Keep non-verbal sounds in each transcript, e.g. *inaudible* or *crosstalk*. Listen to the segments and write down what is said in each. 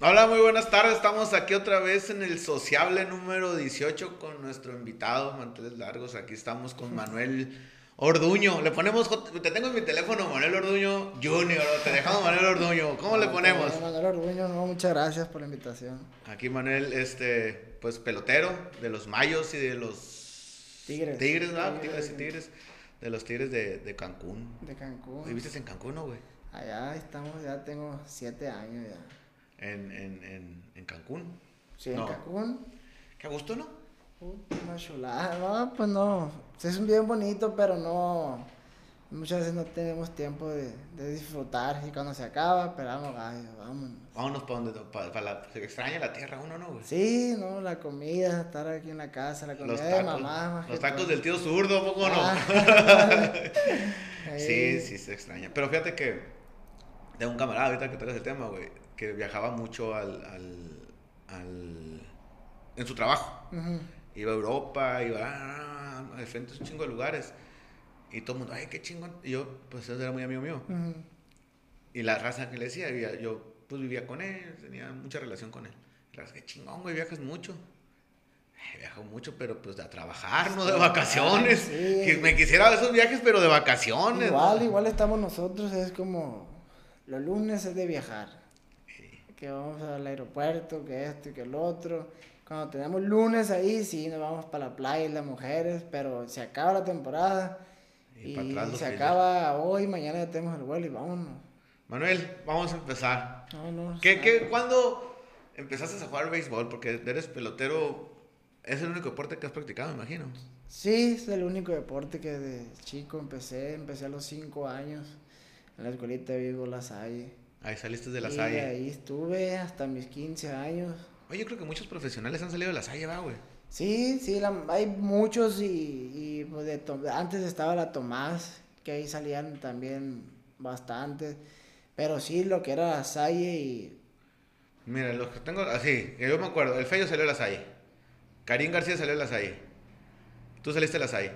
Hola, muy buenas tardes. Estamos aquí otra vez en el sociable número 18 con nuestro invitado, Manteles Largos. Aquí estamos con *laughs* Manuel Orduño. Le ponemos, te tengo en mi teléfono Manuel Orduño Junior. Te dejamos Manuel Orduño. ¿Cómo le ponemos? Manuel Orduño, no, muchas gracias por la invitación. Aquí Manuel, este, pues pelotero de los Mayos y de los Tigres. Tigres, ¿no? Tigres y Tigres. De los Tigres de, de Cancún. De Cancún. ¿Viviste en Cancún, no, güey? Allá estamos, ya tengo siete años ya. En, en, en, en Cancún. Sí, en No. Cancún. Qué gusto, ¿no? Una chulada. No, pues no. Es un bien bonito, pero no. Muchas veces no tenemos tiempo de, de disfrutar. Y cuando se acaba, esperamos, ay, vámonos. Vámonos para donde, para, la, se extraña la tierra uno, ¿no, güey? Sí, no, la comida, estar aquí en la casa, la comida Los de tacos, mamá. más los tacos todo. del tío zurdo, ¿a poco no? Ah. *laughs* sí, Ahí. sí, se extraña. Pero fíjate que de un camarada, ahorita que tocas el tema, güey, que viajaba mucho al, al, al- en su trabajo. Iba a Europa, iba a, a diferentes un chingo de lugares. Y todo el mundo, ay, qué chingón. Y yo, pues, él era muy amigo mío. Y la raza que le decía, yo pues vivía con él, tenía mucha relación con él. Y la raza, qué chingón, güey, viajas mucho. Eh, viajo mucho, pero pues a trabajar, no de vacaciones. Sí. Que me quisiera esos viajes, pero de vacaciones. Igual, ¿no? igual estamos nosotros, es como los lunes es de viajar. Que vamos al aeropuerto, que esto y que el otro. Cuando tenemos lunes ahí, sí, nos vamos para la playa y las mujeres, pero se acaba la temporada Y y, se fines. acaba hoy, mañana ya tenemos el vuelo y vámonos. Manuel, vamos a empezar. No, no, ¿Qué, qué, ¿Cuándo empezaste a jugar béisbol? Porque eres pelotero, es el único deporte que has practicado, me imagino. Sí, es el único deporte que de chico empecé, empecé a los 5 años en la escuelita de Vigo La Salle. Ahí saliste de la y Salle. ahí estuve hasta mis 15 años. Oye, yo creo que muchos profesionales han salido de la Salle, va, güey. Sí, sí, la- hay muchos y, y, pues, de antes estaba la Tomás, que ahí salían también bastantes, pero sí, lo que era la Salle y Mira, los que tengo así, que yo me acuerdo, el Fello salió de la Salle. Karim García salió de la Salle. Tú saliste de la Salle.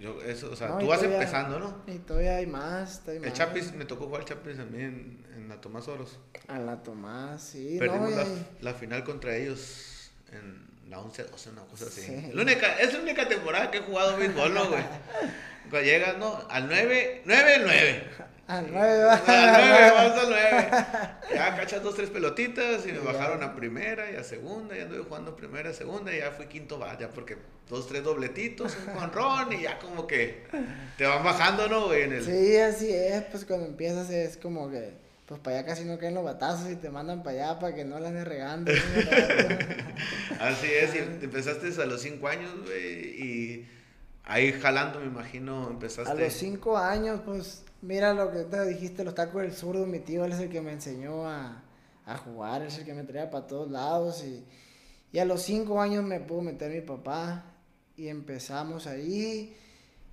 Yo, eso, o sea, No, tú vas todavía- empezando, ¿no? y todavía hay más, todavía El más. Chapis, me tocó jugar el Chapis también en, en la Tomás Oros. A la Tomás, sí, Perdimos la, la final contra ellos en la 11-12, una cosa así. Sí. La única, es la única temporada que he jugado béisbol, ¿no, güey? *laughs* Cuando llegas, ¿no? Al 9, 9, 9. al nueve va. Al 9, *laughs* vamos al 9. Ya cachas dos, tres pelotitas y me bajaron ya. a primera y a segunda. Y anduve jugando primera, segunda y ya fui quinto bat, ya porque dos, tres dobletitos, un conrón y ya como que te van bajando, ¿no, güey? En el... Sí, así es, pues cuando empiezas es como que, pues para allá casi no caen los batazos y te mandan para allá para que no la andes regando. *laughs* Así es, y empezaste a los 5 años, güey, y ahí jalando, me imagino, empezaste. A los cinco años, pues, mira lo que te dijiste, los tacos del zurdo, mi tío, él es el que me enseñó a, a jugar, es el que me traía para todos lados y, y a los cinco años me pudo meter mi papá y empezamos ahí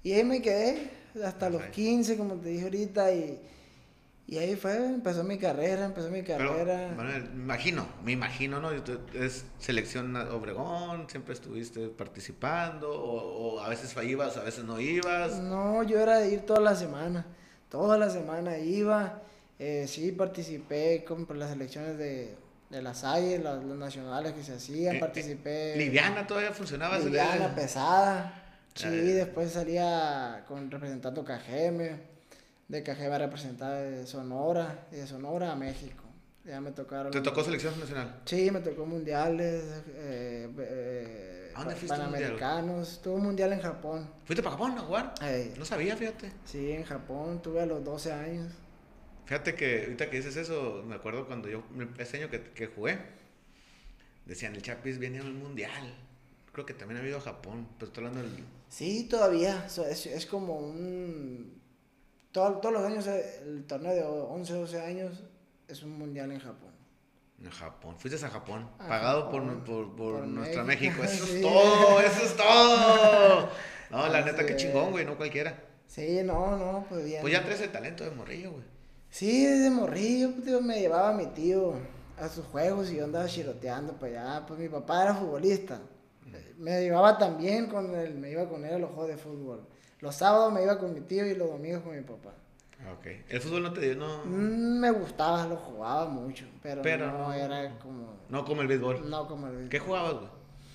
y ahí me quedé hasta los Ajá. 15, como te dije ahorita, y, y ahí fue, empezó mi carrera, empezó mi Pero, carrera. Manuel, me imagino, me imagino, ¿no? Es selección Obregón, siempre estuviste participando, o, o a veces ibas, a veces no ibas. No, yo era de ir toda la semana. Toda la semana iba. Eh, sí, participé con por las elecciones de, de la Salle, las, las nacionales que se hacían. Eh, eh, participé. Liviana todavía funcionaba. Liviana, pesada. Sí, después salía con representando Cajeme. De Cajeme a representar de Sonora. Y de Sonora a México. Ya me tocaron. ¿Te tocó selección nacional? Sí, me tocó mundiales. Eh, eh, ¿A dónde fuiste? Panamericanos. Tuve un mundial en Japón. ¿Fuiste para Japón a jugar? Eh, No sabía, fíjate. Sí, en Japón tuve a los 12 años. Fíjate que ahorita que dices eso, me acuerdo cuando yo, ese año que, que jugué, decían, el Chapis viene al mundial. Creo que también ha habido a Japón, pero estoy hablando del... Sí, todavía. so- Es, es como un... todo- todos los años, eh, el torneo de 11, 12 años es un mundial en Japón. En Japón. Fuiste a Japón. A pagado Japón, por, por, por por nuestra México. México. *laughs* Eso Sí. es todo. Eso es todo. No, la Así neta, qué es. chingón, güey. No cualquiera. Sí, no, no, pues bien. Pues ya traes el talento de morrillo, güey. Sí, desde morrillo, pues, tío, me llevaba mi tío a sus juegos y yo andaba chiroteando para allá. Pues mi papá era futbolista. Me llevaba también con él, me iba con él a los juegos de fútbol. Los sábados me iba con mi tío y los domingos con mi papá. Ah, Ok. ¿El fútbol no te dio? No, Mm, Me gustaba, lo jugaba mucho, pero, Pero no no- era como... no como el béisbol. No como el... ¿Qué jugabas, güey?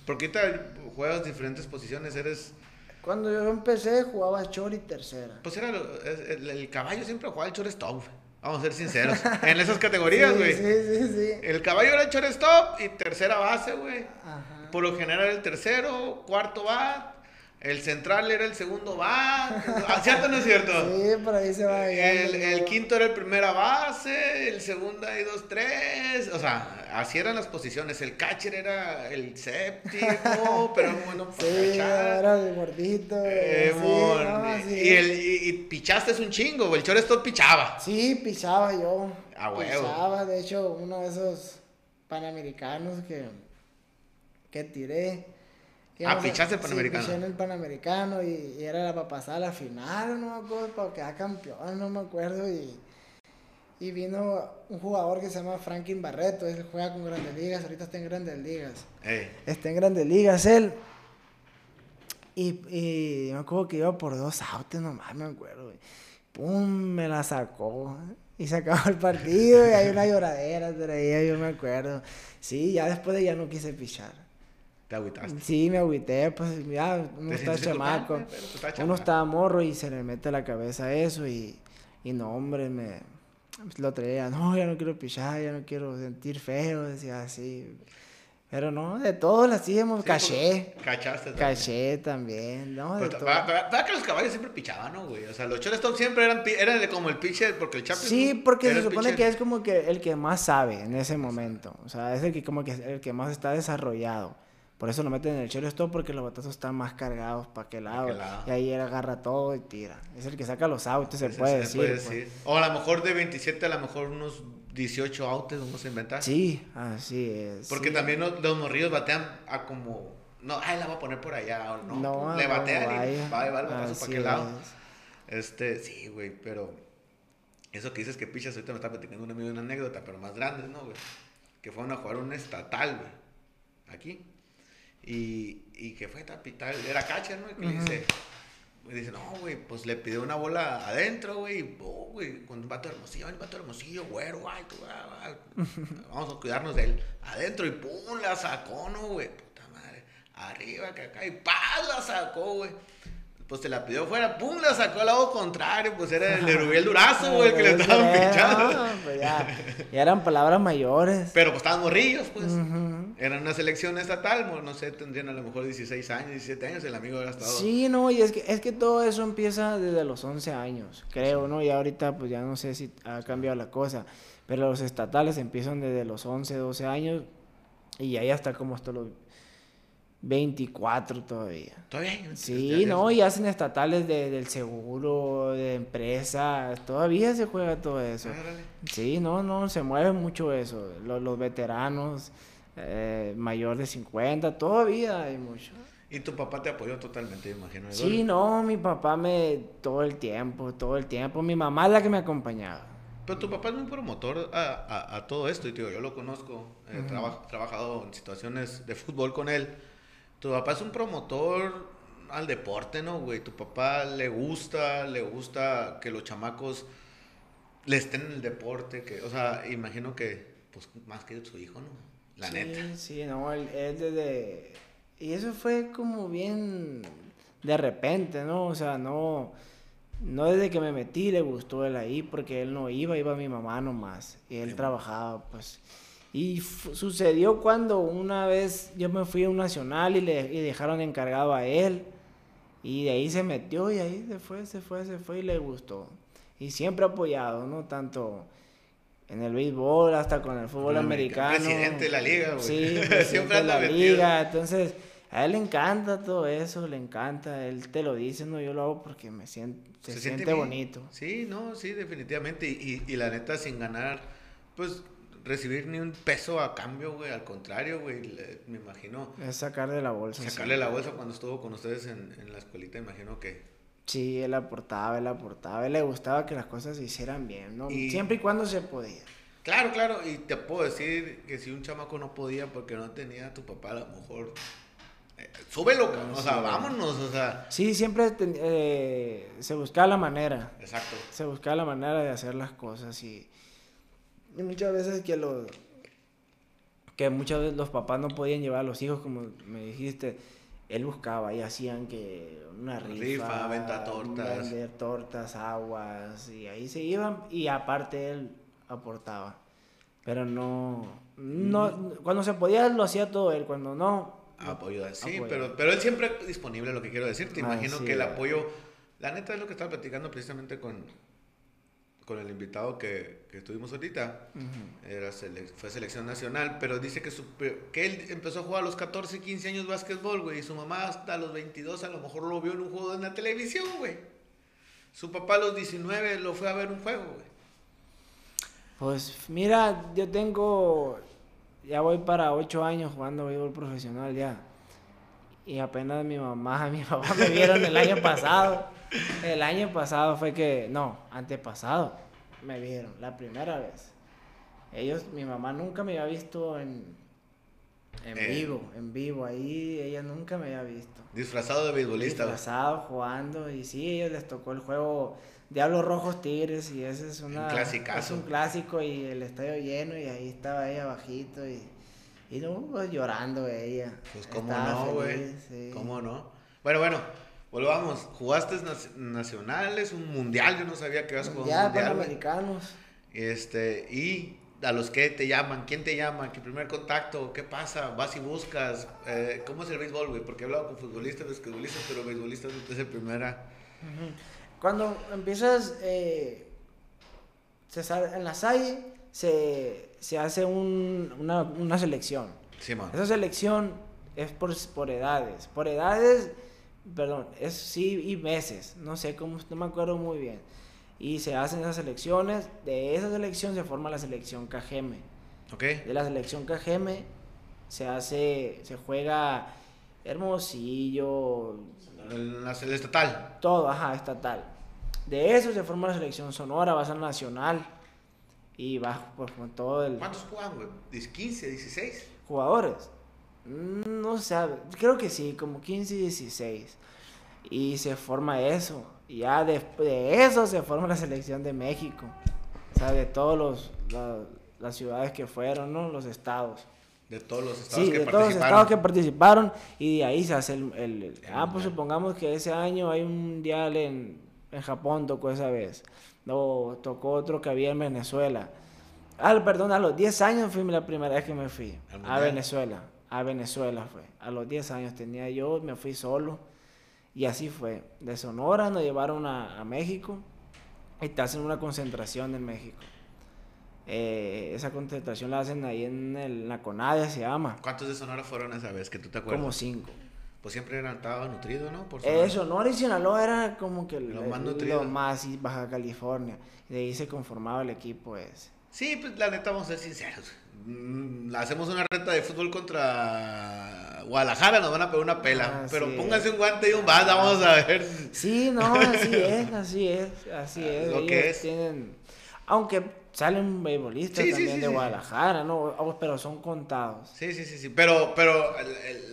Porque ahorita juegas diferentes posiciones, eres... Cuando yo empecé jugaba short y tercera. Pues era el, el caballo siempre jugaba el shortstop. Vamos a ser sinceros. *laughs* en esas categorías, Sí, güey. Sí, sí, sí. El caballo era el shortstop y tercera base, güey. Ajá. Por lo general el tercero, cuarto bat. El central era el segundo bat. ¿Ah, ¿Cierto o no es cierto? Sí, por ahí se va El, el quinto era el primera base, el segundo ahí dos, tres. O sea, así eran las posiciones. El catcher era el séptimo, *laughs* pero bueno para Sí, cachar. era el gordito. Eh, sí, no, y- sí. y, el, y, y pichaste es un chingo. El shortstop pichaba. Sí, pisaba yo. A huevo. Pisaba, de hecho, uno de esos panamericanos que, que tiré. Ah, pichaste el sí, Panamericano. piché en el Panamericano y, y era para pasar a la final, no me acuerdo, para quedar campeón, no me acuerdo. Y, y vino un jugador que se llama Franklin Barreto, él juega con Grandes Ligas, ahorita está en Grandes Ligas. Está en Grandes Ligas él. Y, y me acuerdo que iba por dos autos nomás, me acuerdo. güey. Pum, me la sacó. Y se acabó el partido y hay una lloradera traía, yo me acuerdo. Sí, ya después de ya no quise pichar. Te agüitaste. Sí, me agüité, pues ya uno está chamaco. culpable, Uno estaba morro y se le mete a la cabeza eso y, y no, hombre, me lo traía, no, ya no quiero pichar, ya no quiero sentir feo, decía así. Pero no, de todo lo hacíamos, Sí, caché, porque Cachaste también. caché también, ¿no? De Pero todo. va- va- va que los caballos siempre pichaban, ¿no, güey? O sea, los shortstop siempre eran, eran como el pitcher, porque el Chaplin... Sí, porque se supone que es como que el que más sabe en ese momento. O sea, es el que como que el que más está desarrollado. Por eso lo meten en el shortstop porque los batazos están más cargados para aquel lado. aquel lado. Y ahí él agarra todo y tira. Es el que saca los autos, se puede decir. puede pues. decir. O a lo mejor de 27, a lo mejor unos 18 outs vamos a inventar. Sí, así es. Porque sí. también los, los morrillos batean a como... No, ay, la voy a poner por allá, o no. No, le no, batean y vaya. va, va el batazo para aquel lado. es. Este, sí, güey, pero... Eso que dices que pichas, ahorita me está platicando un amigo una anécdota, pero más grande, ¿no, güey? Que fueron a jugar un estatal, güey. Aquí. Y, y que fue tapital, era catcher, ¿no? Y que le dice, me dice, no, güey, pues le pidió una bola adentro, güey, y, oh, güey, con un vato hermosillo, un vato hermosillo, güero, ay, tú, ah, ah, *laughs* vamos a cuidarnos de él. Adentro, y pum, la sacó, ¿no, güey? Puta madre, arriba, que acá, y ¡paz! la sacó, güey. Pues se la pidió fuera, pum, la sacó al lado contrario, pues era el de Rubiel *laughs* Durazo, güey, el que le estaban pinchando. no, pues ya, ya eran palabras mayores. Pero pues estaban morrillos, pues. Ujú. Era una selección estatal, no sé, tendrían a lo mejor 16 años, 17 años, el amigo era estado. Sí, no, y es que, es que todo eso empieza desde los 11 años, creo, ¿no? Y ahorita pues ya no sé si ha cambiado la cosa, pero los estatales empiezan desde los 11, 12 años y ahí hasta como hasta los 24 todavía. Todavía Sí, no, y hacen estatales de, del seguro, de empresas, todavía se juega todo eso. Árale. Sí, no, no, se mueve mucho eso. Los, los veteranos, eh, mayor de 50, todavía hay mucho. Y tu papá te apoyó totalmente, me imagino. ¿no? Sí, no, mi papá me todo el tiempo, todo el tiempo. Mi mamá es la que me acompañaba. Pero tu papá es muy promotor a, a- a todo esto, y tío, yo lo conozco, he traba- trabajado en situaciones de fútbol con él. Tu papá es un promotor al deporte, ¿no, güey? Tu papá le gusta, le gusta que los chamacos le estén en el deporte, que, o sea, imagino que, pues, más que su hijo, ¿no? La sí, neta. Sí, no, él, él desde... Y eso fue como bien de repente, ¿no? O sea, no... No desde que me metí le gustó él ahí, porque él no iba, iba mi mamá nomás. Y él Sí. trabajaba, pues. Y sucedió cuando una vez yo me fui a un nacional y le y dejaron encargado a él. Y de ahí se metió y ahí se fue, se fue, se fue y le gustó. Y siempre apoyado, ¿no? Tanto en el béisbol hasta con el fútbol americano. Presidente de la liga, güey. Sí, *laughs* Siempre de la metido. liga. Entonces, a él le encanta todo eso, le encanta. Él te lo dice, no, yo lo hago porque me siento, se, siente, bien. bonito. Sí, no, sí, definitivamente. Y, y, y la neta, sin ganar, pues, recibir ni un peso a cambio, güey. Al contrario, güey, le- me imagino Es sacar de la bolsa. sí. sacarle la bolsa cuando estuvo con ustedes en, en la escuelita, imagino que... Sí, él aportaba, él aportaba. Él le gustaba que las cosas se hicieran bien, ¿no? Y- Siempre y cuando se podía. Claro, claro, y te puedo decir que si un chamaco no podía porque no tenía a tu papá, a lo mejor eh, súbelo, o sea, vámonos, o sea. Sí, siempre eh, se buscaba la manera. Exacto. Se buscaba la manera de hacer las cosas y, y muchas veces que los que muchas veces los papás no podían llevar a los hijos, como me dijiste, él buscaba y hacían que una rifa, rifa venta tortas, vender tortas, aguas y ahí se iban y aparte él aportaba. Pero no, no, cuando se podía lo hacía todo él, cuando no. Apoyo, sí, pero, pero él siempre disponible, lo que quiero decir. Te imagino que el apoyo, la neta es lo que estaba platicando precisamente con, con el invitado que, que estuvimos ahorita. Era fue selección nacional, pero dice que, su, que él empezó a jugar a los 14, 15 años básquetbol, güey, y su mamá hasta los 22 a lo mejor lo vio en un juego en la televisión, güey. Su papá a los 19 lo fue a ver un juego, güey. Pues mira, yo tengo, ya voy para ocho años jugando béisbol profesional ya. Y apenas mi mamá *laughs* mi papá me vieron el año pasado. El año pasado fue que, no, antepasado me vieron, la primera vez. Ellos, mi mamá nunca me había visto en, en eh. vivo, en vivo, ahí ella nunca me había visto. Disfrazado de beisbolista. Disfrazado, jugando, y sí, ellos les tocó el juego Diablos Rojos Tigres y ese es una es un clásico y el estadio lleno y ahí estaba ella bajito y, y no, pues, llorando ella. Pues cómo no, güey. ¿Cómo no? Bueno, bueno, volvamos. Jugaste nacionales, un mundial, yo no sabía que ibas a jugar un mundial. americanos. Este, y a los que te llaman, quién te llama, qué primer contacto, qué pasa, vas y buscas, eh, ¿cómo es el béisbol, güey? Porque he hablado con futbolistas, basquetbolistas, pero beisbolistas no es el primera. Cuando empiezas, eh, en la SAI se, se hace un, una, una, selección. Sí, Esa selección es por, por edades. Por edades, perdón, es sí y meses. No sé cómo, no me acuerdo muy bien. Y se hacen esas selecciones. De esa selección se forma la selección KGM. Okay. De la selección KGM se hace, se juega Hermosillo. El estatal. Todo, ajá, estatal. De eso se forma la selección Sonora, va a ser nacional. Y va pues, con todo el. ¿Cuántos juegan, güey? ¿15, 16? Jugadores. Mm, no sé, creo que sí, como 15 y 16. Y se forma eso. Y ya después de eso se forma la selección de México. O sea, de todos los, las ciudades que fueron, ¿no? Los estados. De todos los estados sí, que de todos los estados que participaron. Y de ahí se hace el, el ah, pues supongamos que ese año hay un mundial en en Japón tocó esa vez. No, tocó otro que había en Venezuela. Ah, perdón, a los 10 años fui la primera vez que me fui a Venezuela. A Venezuela fue. A los 10 años tenía yo, me fui solo. Y así fue. De Sonora nos llevaron a, México y te hacen una concentración en México. Eh, esa concentración la hacen ahí en, el, la CONADE, se llama. ¿Cuántos de Sonora fueron esa vez que tú te acuerdas? Como cinco pues siempre era, estaba nutrido, ¿no? Por Eso, no y Sinaloa era como que lo más nutrido. Lo más y Baja California. De ahí se conformaba el equipo ese. Sí, pues la neta, vamos a ser sinceros. Mm, hacemos una reta de fútbol contra Guadalajara, nos van a pegar una pela. Ah, pero pónganse un guante y un bat, vamos a ver. Sí, no, así es, así es, así es. Lo que es. Tienen... Aunque salen beisbolistas también de Guadalajara, ¿no? Pero son contados. Sí, sí, sí, sí. Pero, pero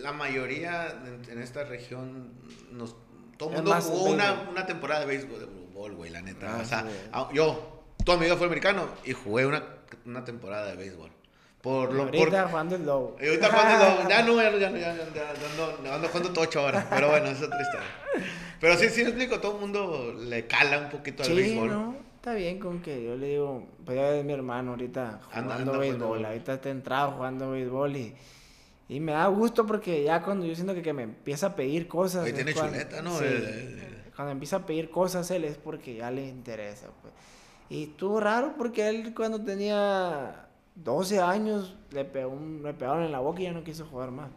la mayoría en, esta región, nos, todo el mundo jugó una, una, temporada de béisbol, güey, la neta. Ah, o sea, ah, yo, toda mi vida fue americano y jugué una, una temporada de béisbol. Por lo, ahorita jugando el lobo. Y ahorita jugando el lobo. Ya no, ya no, ya ya, ya, no, ando jugando tocho ahora. Pero bueno, es otra historia. Pero sí, sí me explico, todo el mundo le cala un poquito al sí, béisbol. ¿no? está bien con que yo le digo, pues ya es mi hermano ahorita jugando béisbol, ahorita está entrado jugando béisbol y, y me da gusto porque ya cuando yo siento que, que me empieza a pedir cosas. Ahí tiene chuleta, ¿no? cuando empieza a pedir cosas él es porque ya le interesa. Pues. Y estuvo raro porque él cuando tenía 12 años le, pegó un, le pegaron en la boca y ya no quiso jugar más.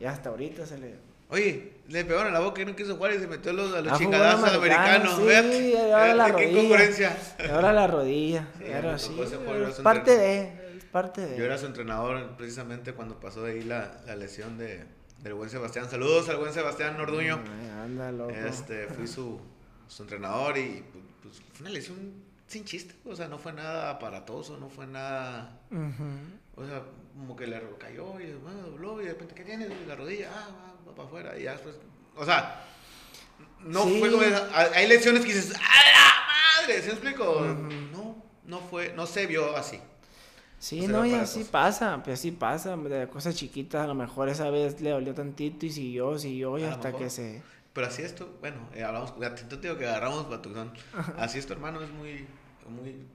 Y hasta ahorita se le Oye, le pegaron en la boca y no quiso jugar y se metió a los, a los ah, chingadazos americanos. Sí, ahora la qué concurrencia. Ahora la rodilla. era así. parte de, parte de. Yo era su entrenador precisamente cuando pasó de ahí la, la lesión de, del buen Sebastián. Saludos al buen Sebastián Norduño. anda, loco. Este, fui su, su entrenador y pues, fue una lesión sin chiste. O sea, no fue nada aparatoso, no fue nada. O sea, como que le cayó y bueno, dobló y de repente, ¿qué tiene? La rodilla, ah, pues para afuera. Y ya después, o sea, no fue como, hay lecciones que dices, ¡a la madre! ¿Se explico? No, no fue, no se vio así. Sí, no, y así pasa, pues así pasa, de cosas chiquitas, a lo mejor esa vez le dolió tantito y siguió, siguió y hasta que se... Pero así es tu, bueno, eh, hablamos, ya te digo que agarramos patuzón, así es tu hermano, es muy, muy,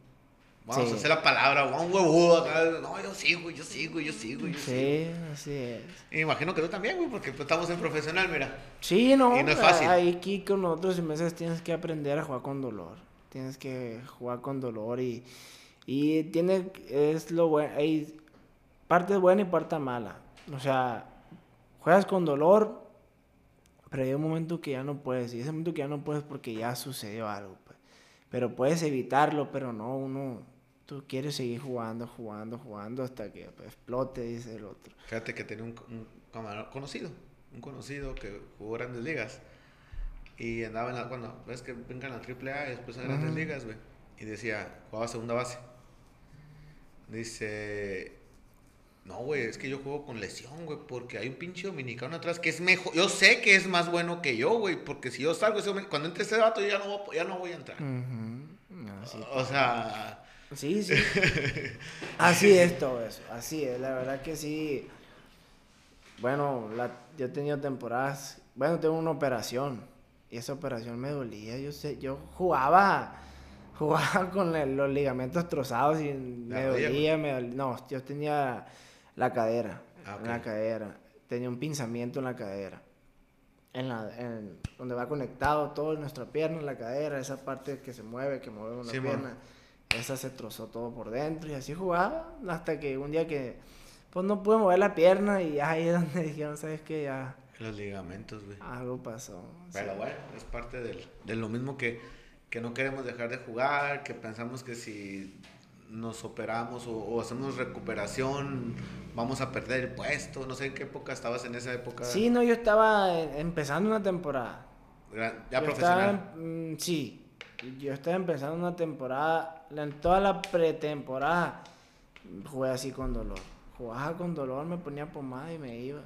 vamos a hacer la palabra, un huevudo acá, no, yo sigo, yo sigo, yo sigo, yo sí, así es. Y imagino que tú también, güey, porque pues, estamos en profesional, mira. Sí, no, y no es fácil. Ahí aquí con nosotros en meses tienes que aprender a jugar con dolor, tienes que jugar con dolor y y tiene, es lo bueno, hay parte buena y parte mala. O sea, juegas con dolor, pero hay un momento que ya no puedes. Y ese momento que ya no puedes porque ya sucedió algo. Pues. Pero puedes evitarlo, pero no, uno, tú quieres seguir jugando, jugando, jugando hasta que pues, explote, dice el otro. Fíjate que tenía un, un conocido, un conocido que jugó grandes ligas. Y andaba en la, cuando ves que vengan a la AAA y después a grandes ligas, güey. Y decía, jugaba segunda base. Dice, no, güey, es que yo juego con lesión, güey, porque hay un pinche dominicano atrás que es mejor. Yo sé que es más bueno que yo, güey, porque si yo salgo, cuando entre ese vato, yo ya no voy, ya no voy a entrar. o sea. Sí, sí. *laughs* así es todo eso, así es, la verdad que sí. Bueno, la, yo he tenido temporadas, bueno, tengo una operación y esa operación me dolía, yo sé, yo jugaba jugaba con los ligamentos trozados y me dolía, me No, yo tenía la cadera, ah, en la cadera. Tenía un pinzamiento en la cadera. En la, en, donde va conectado todo nuestra pierna, la cadera, esa parte que se mueve, que mueve una pierna, esa se trozó todo por dentro y así jugaba hasta que un día que pues no pude mover la pierna y ahí es donde *laughs* dijeron, ¿sabes qué? Ya... Los ligamentos, güey. Algo pasó. Pero bueno, es parte de lo mismo que que no queremos dejar de jugar, que pensamos que si nos operamos o, hacemos recuperación vamos a perder el puesto. No sé en qué época estabas en esa época. Sí, no, yo estaba empezando una temporada. ¿Ya profesional? Mm, sí, yo estaba empezando una temporada, en toda la pretemporada jugué así con dolor. Jugaba con dolor, me ponía pomada y me iba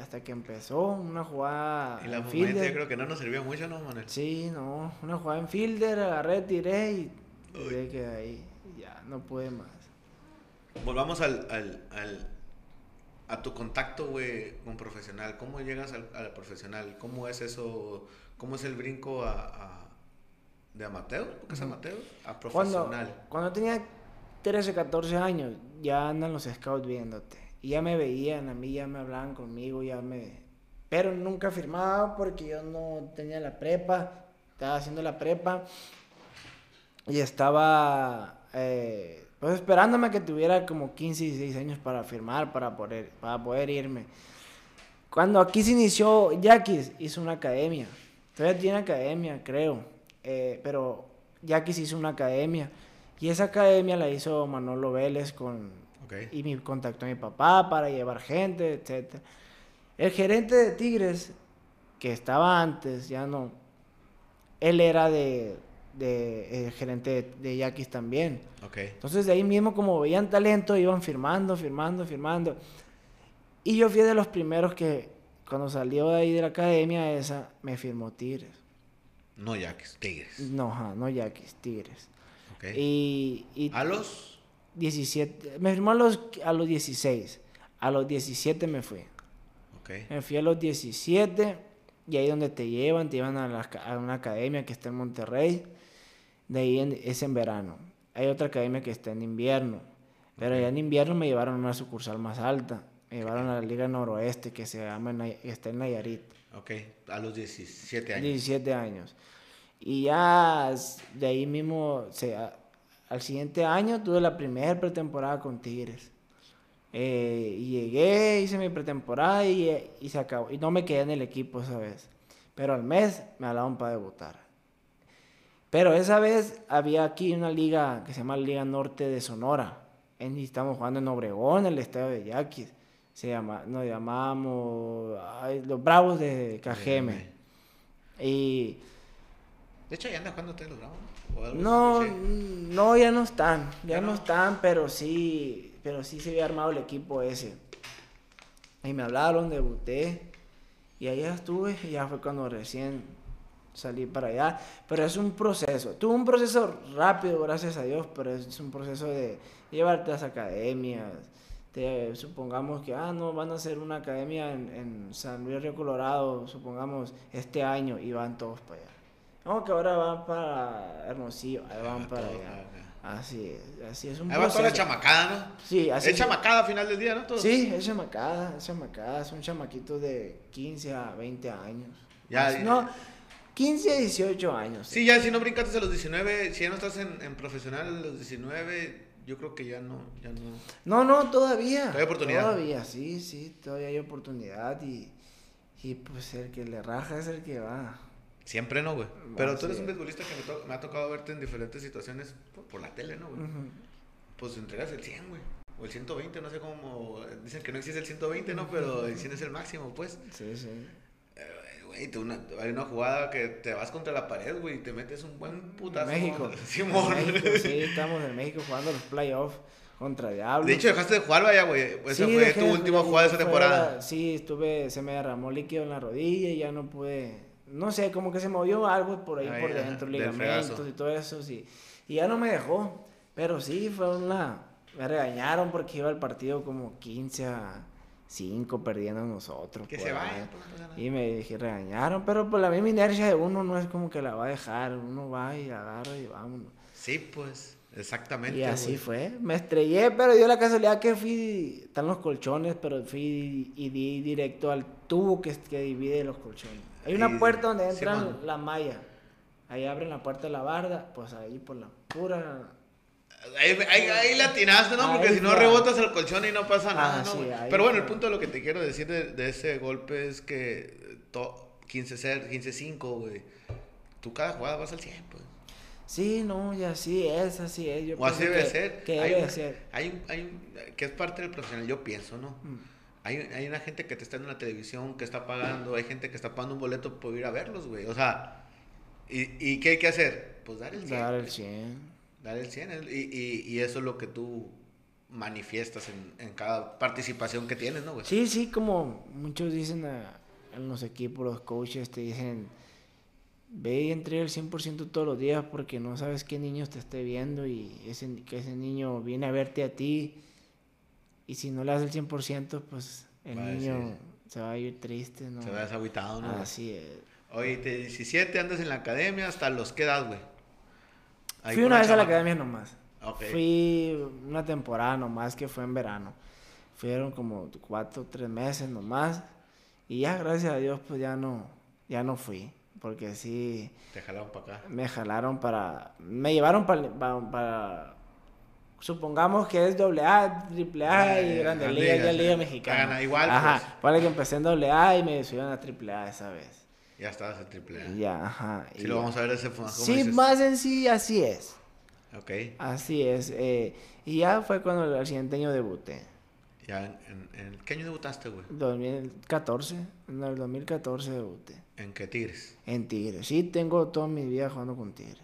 hasta que empezó una jugada. Y la fielder, creo que no nos sirvió mucho, ¿no, Manuel? Sí, no. Una jugada en fielder, agarré, tiré y de que ahí ya no pude más. Volvamos al, al, al a tu contacto, güey, con profesional. ¿Cómo llegas al, al, profesional? ¿Cómo es eso? ¿Cómo es el brinco a, a de amateur? ¿Porque es amateur? A profesional. Cuando, cuando tenía 13, 14 años, ya andan los scouts viéndote y ya me veían, a mí ya me hablaban conmigo, ya me... Pero nunca firmaba porque yo no tenía la prepa, estaba haciendo la prepa y estaba eh, pues esperándome que tuviera como 15, 16 años para firmar, para poder, para poder irme. Cuando aquí se inició, Yaquis hizo una academia. Todavía tiene academia, creo. Eh, pero Yaquis hizo una academia. Y esa academia la hizo Manolo Vélez con y me contactó a mi papá para llevar gente, etc. El gerente de Tigres, que estaba antes, ya no. Él era de, de gerente de, Yaquis también. Entonces de ahí mismo como veían talento iban firmando, firmando, firmando. Y yo fui de los primeros que cuando salió de ahí de la academia esa me firmó Tigres. No Yaquis, Tigres. No, no Yaquis, Tigres. Y, y, ¿A los? 17, me firmó a los, a los 16, a los 17 me fui. Me fui a los 17 y ahí donde te llevan, te llevan a, a una academia que está en Monterrey, de ahí es en verano. Hay otra academia que está en invierno, pero ya en invierno me llevaron a una sucursal más alta, me llevaron a la Liga Noroeste que se llama, está en Nayarit. Ok, a los 17 años. 17 años. Y ya de ahí mismo se al siguiente año tuve la primera pretemporada con Tigres. Eh, y llegué, hice mi pretemporada y, y, se acabó. Y no me quedé en el equipo esa vez. Pero al mes me hablaron para debutar. Pero esa vez había aquí una liga que se llama Liga Norte de Sonora. Y estamos jugando en Obregón, el estadio de Yaquis. Se llama, nos llamamos los Bravos de Cajeme. Y. De hecho, ya andan jugando ustedes los Bravos. No, no, ya no están, ya, no? están, pero sí, pero sí se había armado el equipo ese. Y me hablaron, debuté Y ahí estuve y ya fue cuando recién salí para allá. Pero es un proceso. Tuve un proceso rápido, gracias a Dios, pero es un proceso de llevarte a las academias. Te, supongamos que, ah, no, van a hacer una academia en, en San Luis Río Colorado, supongamos, este año, y van todos para allá. No, que ahora van para Hermosillo, ahí van Ah, para allá. Así es, así es un Ahí va toda la chamacada, ¿no? Sí, así Es chamacada al final del día, ¿no? Todos. Sí, es chamacada, es chamacada, son chamaquitos de 15 a 20 años. Ya, Más- ya. no, 15 a 18 años. Sí, ya si no brincaste a los 19, si ya no estás en, en profesional a los 19, yo creo que ya no, ya no. No, no, todavía. Todavía hay oportunidad. Todavía, sí, sí, todavía hay oportunidad y, y pues el que le raja es el que va. Siempre no, güey. Pero tú eres un beisbolista que me, to- me ha tocado verte en diferentes situaciones por, por la tele, ¿no, güey? Pues entregas el 100, güey. O el 120, no sé cómo. Dicen que no existe el 120, ¿no? Pero el 100 es el máximo, pues. Sí, sí. Güey, una- hay una jugada que te vas contra la pared, güey, y te metes un buen putazo. México. *laughs* Simón. En México, sí, estamos en México jugando los playoffs contra Diablos. De hecho, dejaste de jugar, vaya, güey. Esa Sí, fue tu última jugada de esa temporada. sí, estuve, se me derramó líquido en la rodilla y ya no pude, no sé, como que se movió algo por ahí Ay, por dentro, ligamentos y todo eso, sí. Y ya no me dejó, pero sí, fue una, me regañaron porque iba al partido como 15 a 5 perdiendo nosotros. Que se ahí. vaya. pues. Y me dije, regañaron, pero por la misma inercia de uno no es como que la va a dejar, uno va y agarra y vámonos. Sí, pues, exactamente. Y así güey. fue. Me estrellé, pero dio la casualidad que fui. Están los colchones, pero fui y di directo al tubo que, que divide los colchones. Hay una Y- puerta donde entran Simón. la malla. Ahí abren la puerta de la barda, pues ahí por la pura. Ahí, ahí, ahí la atinaste, ¿no? Porque si no rebotas el colchón y no pasa nada, Ah, ¿no? sí, Pero bueno, el punto de lo que te quiero decir de, de ese golpe es que to- 15-0, 15-5, güey. Tú cada jugada vas al 100, pues. Sí, no, y así es, así es. Yo O así debe que- ser. Que hay, debe un- ser. hay, hay que es parte del profesional, yo pienso, ¿no? Mm. Hay, hay una gente que te está en la televisión, que está pagando, hay gente que está pagando un boleto por ir a verlos, güey. O sea, ¿y, y qué hay que hacer? Pues dar el 100. Dar el güey. 100. Dar el 100. el- Y, y, y eso es lo que tú manifiestas en, en cada participación que tienes, ¿no, güey? Sí, sí, como muchos dicen a- en los equipos, los coaches te dicen, ve y entrega el 100% todos los días porque no sabes qué niño te esté viendo y ese, que ese niño viene a verte a ti y si no le das el 100%, pues el Va a niño se va a ir triste, ¿no? Se ve desagüitado, ¿no? Así es. Oye, de 17 andas en la academia, ¿hasta los qué edad, güey? Ahí Fui una vez a la academia nomás. Fui una temporada nomás que fue en verano. Fueron como cuatro, tres meses nomás. Y ya, gracias a Dios, pues ya no, ya no fui. Porque sí, Te jalaron para acá. me jalaron para... Me llevaron para... para, supongamos que es doble A, triple A y Eh, Grande las Liga, ya eh. Liga Mexicana. Igual, Ajá, pues. ponle que empecé en doble A y me subieron a triple A esa vez. Ya estabas en triple A. Y ya, ajá. Sí, y lo ya. vamos a ver ese como Sí, dices. más en sí, así es. Ok. Así es. eh, y ya fue cuando el siguiente año debuté. Ya, en, en- en- ¿qué año debutaste, güey? 2014. En el 2014 debuté. ¿En qué Tigres? En Tigres. Sí, tengo toda mi vida jugando con Tigres.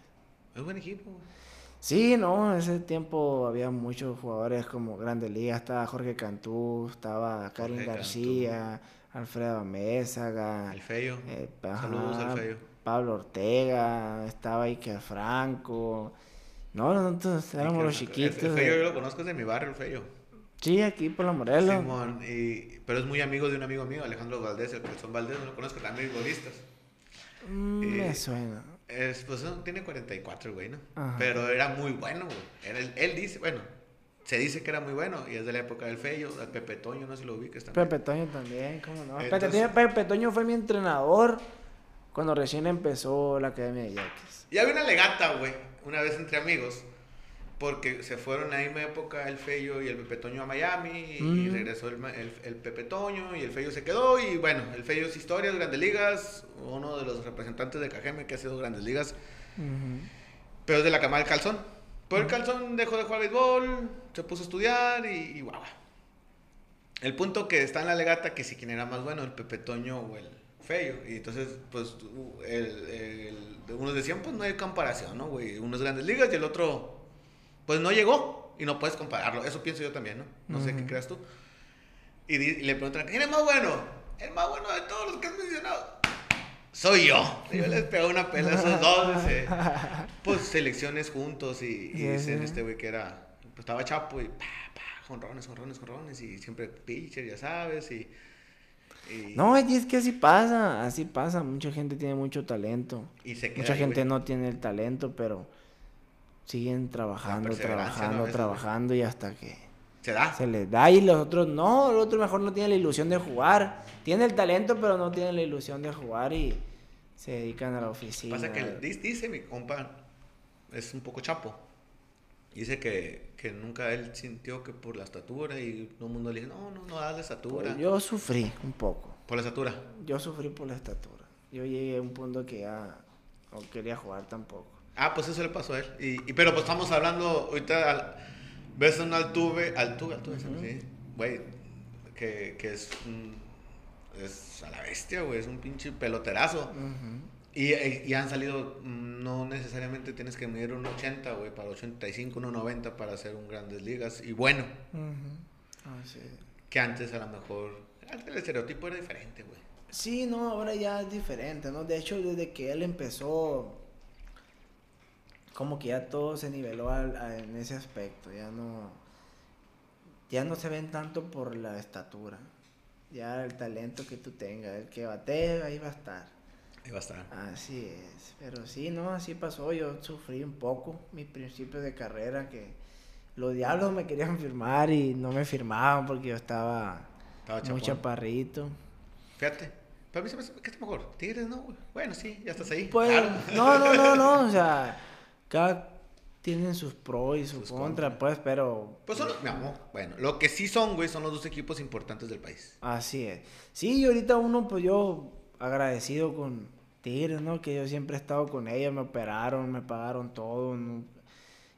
Es buen equipo, güey. Sí, no, en ese tiempo había muchos jugadores como Grandes Ligas. Estaba Jorge Cantú, estaba Karim Jorge García, Alfredo Amézaga. El Feyo. eh, Saludos al Feyo. Pablo Ortega, estaba Iker Franco. No, nosotros éramos los chiquitos. El, el de- Feyo yo lo conozco es de mi barrio, el Feyo. Sí, aquí por la Morelos. Simón, y, pero es muy amigo de un amigo mío, Alejandro Valdés, el Calzón Valdés, no lo conozco, también futbolistas. Mm, Eh, me suena. Es, pues tiene 44, güey, ¿no? Ajá. Pero era muy bueno, güey. Él dice, bueno, se dice que era muy bueno y es de la época del Feyo, del Pepe Toño, no sé si lo ubicas también. Pepe Toño también, ¿cómo no? Entonces- Pepe, Toño, Pepe Toño fue mi entrenador cuando recién empezó la Academia de Yaquis. Y había una legata, güey, una vez entre amigos, porque se fueron a la misma época el Feyo y el Pepe Toño a Miami, y Mm. regresó el, el, el Pepe Toño y el Feyo se quedó, y bueno, el Feyo es historia, Grandes Ligas, uno de los representantes de Cajeme que ha sido Grandes Ligas, pero es de la cama del calzón. Pero el calzón dejó de jugar béisbol, se puso a estudiar y, y guau. El punto que está en la legata que si quién era más bueno, el Pepe Toño o el Feyo. Y entonces, pues, el, el- unos decían, pues no hay comparación, ¿no, güey? Uno es grandes ligas y el otro, pues no llegó y no puedes compararlo. Eso pienso yo también, ¿no? No sé qué creas tú. Y, y le preguntan, ¿quién es más bueno? el más bueno de todos los que has mencionado. Soy yo. Yo les pego una pela a esos dos. *laughs* Pues selecciones juntos y, dicen este güey que era. Pues estaba chapo y pa, pa, jonrones, jonrones, jonrones. Y siempre pitcher, ya sabes. Y. y- No, y es que así pasa, así pasa. Mucha gente tiene mucho talento. y se queda Mucha ahí, gente güey. no tiene el talento, pero siguen trabajando, trabajando, trabajando y hasta que Se da. se les da y los otros no, los otros mejor no tienen la ilusión de jugar. Tienen el talento, pero no tienen la ilusión de jugar y se dedican a la oficina. Pasa que dice, dice mi compa, es un poco chapo. Dice que, que nunca él sintió que por la estatura y todo el mundo le dice, no, no, no das la estatura. Pues yo sufrí un poco. Por la estatura. Yo sufrí por la estatura. Yo llegué a un punto que ya no quería jugar tampoco. Ah, pues eso le pasó a él. Y, y- pero pues estamos hablando ahorita, al- ves un Altuve, Altuve, Altuve, sí, güey, que, que es un- es a la bestia, güey, es un pinche peloterazo. Ujú. Y, y- y han salido, mm, no necesariamente tienes que medir un 80, güey, para 85, 1.90 para hacer un Grandes Ligas. Y bueno, Ujú. Así es. que antes a lo mejor, antes el estereotipo era diferente, güey. Sí, no, ahora ya es diferente, ¿no? De hecho, desde que él empezó, como que ya todo se niveló a- en ese aspecto, ya no, ya no se ven tanto por la estatura, ya el talento que tú tengas, el que batee, ahí va a estar. Ahí va a estar. Así es, pero sí, no, así pasó, yo sufrí un poco mis principios de carrera, que los diablos me querían firmar y no me firmaban porque yo estaba Estaba muy chaparrito. Fíjate. Pero a mí se me hace que está mejor. Tigres, no. Bueno, sí, ya estás ahí. Pues, Claro. no, no, no, no, o sea, cada tienen sus pros y sus, Sus contras, contras. pues, pero Pues son los, mi amor, bueno, lo que sí son, güey, son los dos equipos importantes del país. así es. Sí, y ahorita uno, pues yo agradecido con Tigres, ¿no? Que yo siempre he estado con ellos, me operaron, me pagaron todo, ¿no?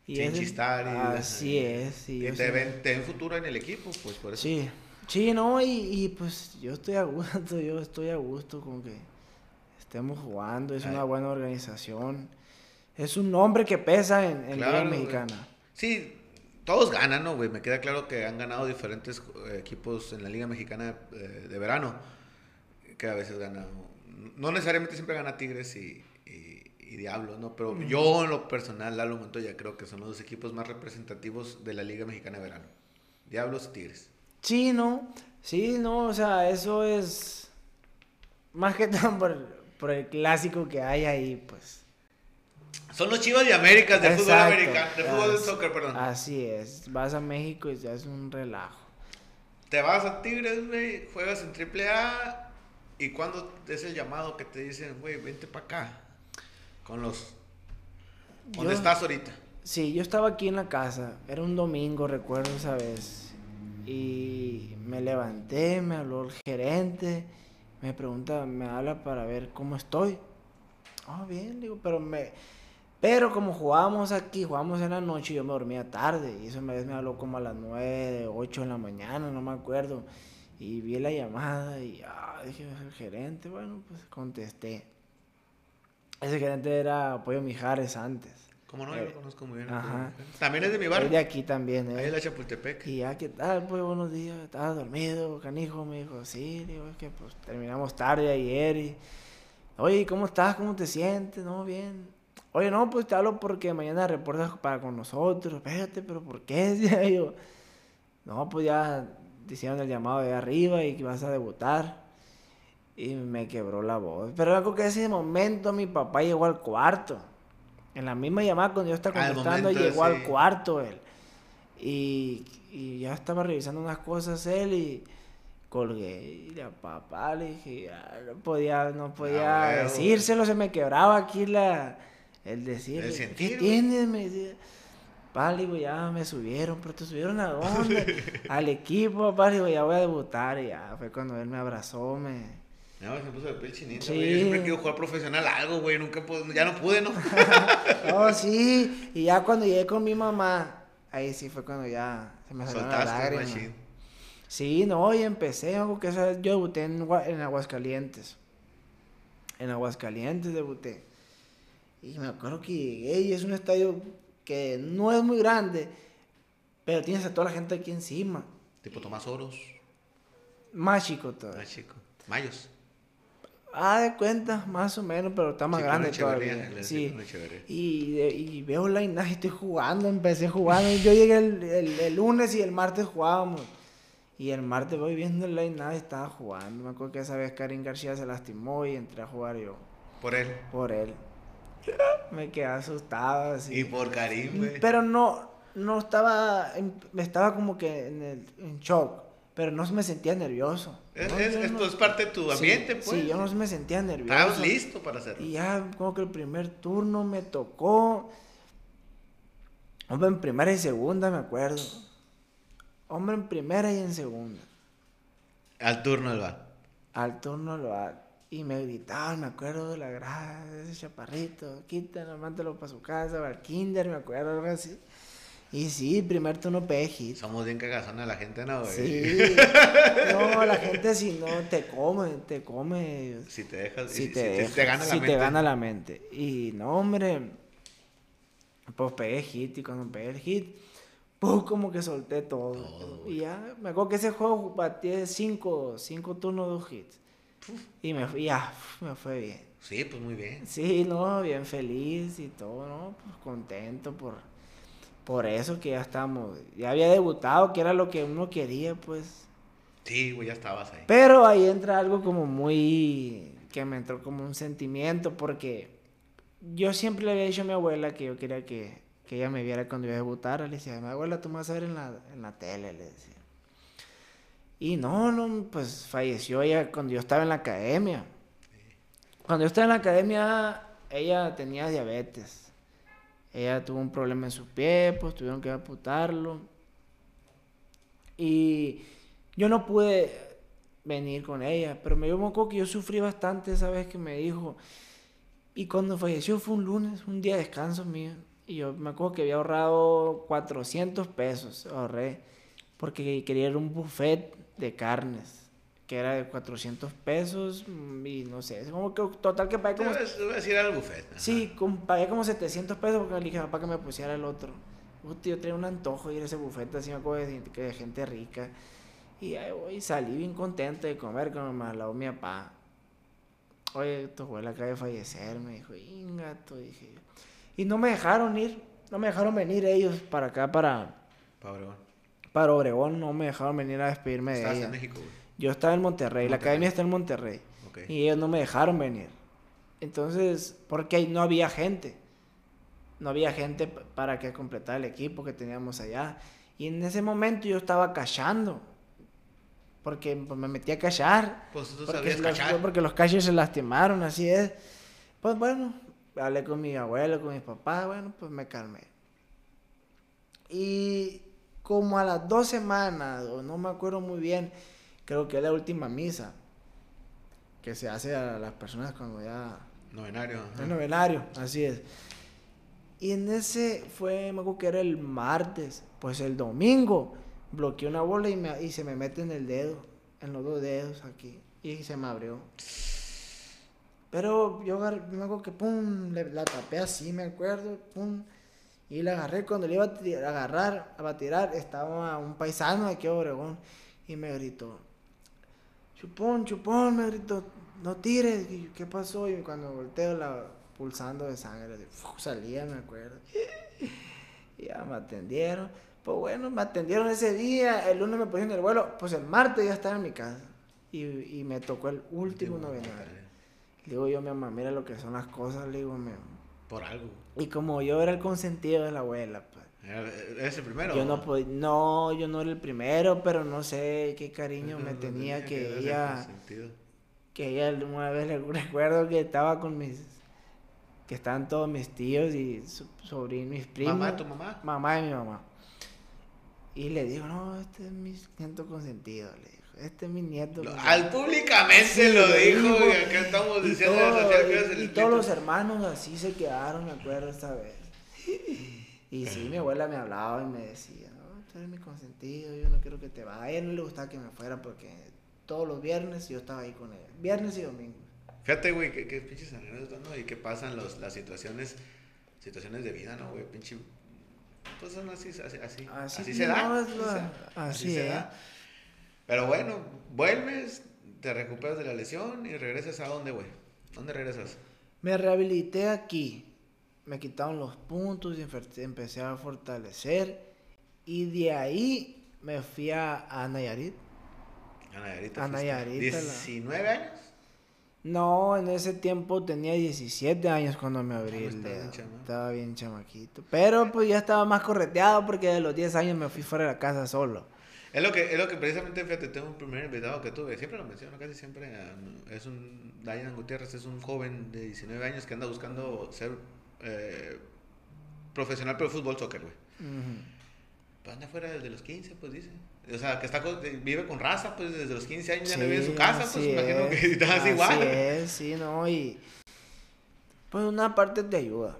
Y Sin ese- chistar y... Así es, y Y te ven, te ven futuro en el equipo, pues por eso. Sí, sí, no, y, y, pues yo estoy a gusto, *laughs* yo estoy a gusto con que estemos jugando, es una Ay. buena organización, es un nombre que pesa en, en Claro, Liga güey. Mexicana. Sí, todos ganan, ¿no, güey? Me queda claro que han ganado diferentes eh, equipos en la Liga Mexicana eh, de verano. Que a veces gana. No necesariamente siempre gana Tigres y, y, y Diablos, ¿no? Pero yo, en lo personal, Lalo Montoya, creo que son los dos equipos más representativos de la Liga Mexicana de verano: Diablos y Tigres. Sí, no, sí, no, o sea, eso es más que *laughs* todo por, por el clásico que hay ahí, pues. Son los Chivas de América, de fútbol americano, de fútbol de soccer, perdón. Así es, vas a México y ya es un relajo. Te vas a Tigres, güey, juegas en AAA y cuando es el llamado que te dicen, güey, vente para acá. Con los... ¿Dónde Yo- estás ahorita? Sí, yo estaba aquí en la casa, era un domingo, recuerdo esa vez, y me levanté, me habló el gerente, me pregunta, me habla para ver cómo estoy. Ah, bien, digo, pero me... Pero como jugábamos aquí, jugábamos en la noche, yo me dormía tarde, y vez me habló como a las 9, 8 de la mañana, no me acuerdo, y vi la llamada, y ah, dije, es el gerente, bueno, pues contesté. Ese gerente era Pollo Mijares antes. ¿Cómo no? Yo Eh, lo conozco muy bien. ajá. También es de mi Es barrio. de aquí también, ¿eh? Ahí en la Chapultepec. Y ya, ¿qué tal? Pues buenos días, ¿estaba dormido, canijo? Me dijo, sí, digo, es que pues terminamos tarde ayer y... Oye, ¿cómo estás? ¿Cómo te sientes? No, bien. Oye, no, pues te hablo porque mañana reportas para con nosotros. Espérate, pero ¿por qué? *laughs* Decía yo. No, pues ya te hicieron el llamado de arriba y que vas a debutar. Y me quebró la voz. Pero algo que en ese momento mi papá llegó al cuarto. En la misma llamada cuando yo estaba contestando, momento, llegó al cuarto él. Y, y ya estaba revisando unas cosas él y colgué. Y a papá le dije, ya, no podía, no podía Ah, decírselo, se me quebraba aquí la, el decir. El ¿Qué sentir, güey. tienes? Me decía. Papá, le digo, ya me subieron, pero te subieron a dónde? *laughs* Al equipo, papá, digo, ya voy a debutar. Y ya fue cuando él me abrazó, me... No, se puso de piel chinita, Sí. güey. Yo siempre quiero jugar profesional algo, güey. Nunca pude, ya no pude, ¿no? *laughs* Oh, sí. Y ya cuando llegué con mi mamá, ahí sí fue cuando ya se me salieron las lágrimas. Sí, no, y empecé, esa vez yo debuté en, en Aguascalientes. En Aguascalientes debuté. Y me acuerdo que llegué y es un estadio que no es muy grande, pero tienes a toda la gente aquí encima. Tipo Tomás Oros. Más chico todavía. Ah, chico. Mayos. Ah, de cuenta, más o menos, pero está más Sí, grande todavía. Sí. Y, de- y veo la y estoy jugando, empecé jugando. *laughs* Yo llegué el, el- el lunes y el martes jugábamos. Y el martes voy viendo el line y estaba jugando. Me acuerdo que esa vez Karim García se lastimó y entré a jugar yo Por él. por él. Me quedé asustado así. Y por Karim, güey. Pero no, no estaba, me estaba como que en, el, en shock, pero no me sentía nervioso. Es, No, es- yo esto no- es parte de tu Sí, ambiente, pues. Sí, yo no me sentía nervioso. Estabas listo para hacerlo. Y ya como que el primer turno me tocó. Hombre, en primera y segunda me acuerdo. Hombre, en primera y en segunda. Al turno él va. Al turno lo ha- Y me gritaban, me acuerdo de la grada, ese chaparrito, quítalo, mándalo para su casa, va al kinder, me acuerdo, algo así. Y sí, primer turno hit. Somos bien cagazones la gente, ¿no, güey? Sí. *laughs* No, la gente si no te come, te come. Si te dejas, Si si, te, si te, gana la si mente. te gana la mente. Y no, hombre. Pues pegué hit y cuando pegué el hit, pues como que solté todo. Todo, y ya, me acuerdo que ese juego batí cinco, cinco turnos, dos hits. Y me fui, ya, me fue bien. Sí, pues muy bien. Sí, no, bien feliz y todo, ¿no? Pues contento por, por eso que ya estamos. Ya había debutado, que era lo que uno quería, pues. Sí, güey, ya estabas ahí. Pero ahí entra algo como muy... que me entró como un sentimiento porque yo siempre le había dicho a mi abuela que yo quería que, que ella me viera cuando iba a debutar. Le decía, mi abuela, tú me vas a ver en la, en la tele, le decía. Y no, no, pues falleció ella cuando yo estaba en la academia. Cuando yo estaba en la academia, ella tenía diabetes. Ella tuvo un problema en su pie, pues tuvieron que amputarlo. Y yo no pude venir con ella, pero me dio un poco que yo sufrí bastante esa vez que me dijo. Y cuando falleció fue un lunes, un día de descanso mío. Y yo me acuerdo que había ahorrado 400 pesos, ahorré, porque quería ir a un buffet de carnes, que era de 400 pesos, mm, y no sé, es como que total que pagué como... a decir al buffet. ajá. Sí, com- pagué como 700 pesos porque le dije a papá que me pusiera el otro. Puta, yo tenía un antojo de ir a ese buffet así, me acuerdo de, gente- de gente rica. Y ahí voy, salí bien contento de comer con me habló mi papá. Oye, tu abuela acaba de fallecer, me dijo, ingato, dije yo. Y no me dejaron ir, no me dejaron venir ellos para acá, para, Pa' Obregón. Para Obregón, no me dejaron venir a despedirme de ella. en México, güey. Yo estaba en Monterrey, la academia está en Monterrey. Y ellos no me dejaron venir. Entonces, porque ahí no había gente. No había gente para que completara el equipo que teníamos allá. Y en ese momento yo estaba cachando. Porque pues, me metí a cachar. Pues tú Porque sabías los, cachar. porque los catchers se lastimaron, así es. Pues bueno, hablé con mi abuelo, con mi papá, bueno, pues me calmé. Y como a las dos semanas, o no me acuerdo muy bien, creo que es la última misa que se hace a las personas cuando ya Novenario. ajá. el novenario, así es. Y en ese fue, me acuerdo que era el martes, pues el domingo bloqueé una bola y, me- y se me mete en el dedo, en los dos dedos aquí, y se me abrió. Pero yo me acuerdo que pum, le- la tapé así, me acuerdo, pum, y la agarré. Cuando le iba a agarrar, a tirar, estaba un paisano aquí a Obregón y me gritó: Chupón, chupón, me gritó, no tires. Y yo, ¿qué pasó? Y cuando volteo, la pulsando de sangre, de- salía, me acuerdo. Y *laughs* ya me atendieron. Pues bueno, me atendieron ese día. El lunes me pusieron el vuelo. Pues el martes ya estaba en mi casa. Y, y me tocó el último novenario. Le digo yo mi mamá, mira lo que son las cosas. Le digo, "me-". Por algo. Y como yo era el consentido de la abuela, pues. ¿Eres el primero? Yo no pod- no, yo no era el primero, pero no sé qué cariño *laughs* me tenía que ella, que ella una vez le *laughs* recuerdo que estaba con mis, que estaban todos mis tíos y sobrinos, mis primos. ¿Mamá, tu mamá? Mamá y mi mamá. Y le digo, no, este es mi nieto consentido, le dijo, este es mi nieto. Lo- consentido". al públicamente Sí, lo dijo, dijo. y acá estamos Y, diciendo todo- y- el y todos los hermanos así se quedaron, me acuerdo esta vez. Y sí, mi abuela me hablaba y me decía, no, tú eres mi consentido, yo no quiero que te vayas. A ella no le gustaba que me fuera porque todos los viernes yo estaba ahí con ella. Viernes y domingo. Fíjate, güey, qué, qué pinches anécdotas, ¿no? Y qué pasan los, las situaciones, situaciones de vida, ¿no, güey? Pinche... Pues son así, así, así, así, se así se da, así se es. da. Pero bueno, vuelves, te recuperas de la lesión y regresas a dónde, güey. ¿Dónde regresas? Me rehabilité aquí. Me quitaron los puntos y empe- empecé a fortalecer. Y de ahí me fui a, a Nayarit. A Nayarit. A Nayarit, a la- ¿19 años? No, en ese tiempo tenía 17 años cuando me abrí Ah, el estaba bien dedo. Estaba bien chamaquito. Pero pues ya estaba más correteado porque de los 10 años me fui fuera de la casa solo. Es lo que, es lo que precisamente, fíjate, tengo un primer invitado que tuve, siempre lo menciono casi siempre, ah, es un, Diane Gutiérrez es un joven de 19 años que anda buscando ser eh, profesional pero fútbol, soccer, güey. Pues anda fuera desde los 15, pues dice. O sea, que está con- vive con raza, pues desde los 15 años ya no vive en su casa, pues imagino que estás así igual. es, sí, no, y pues una parte te ayuda,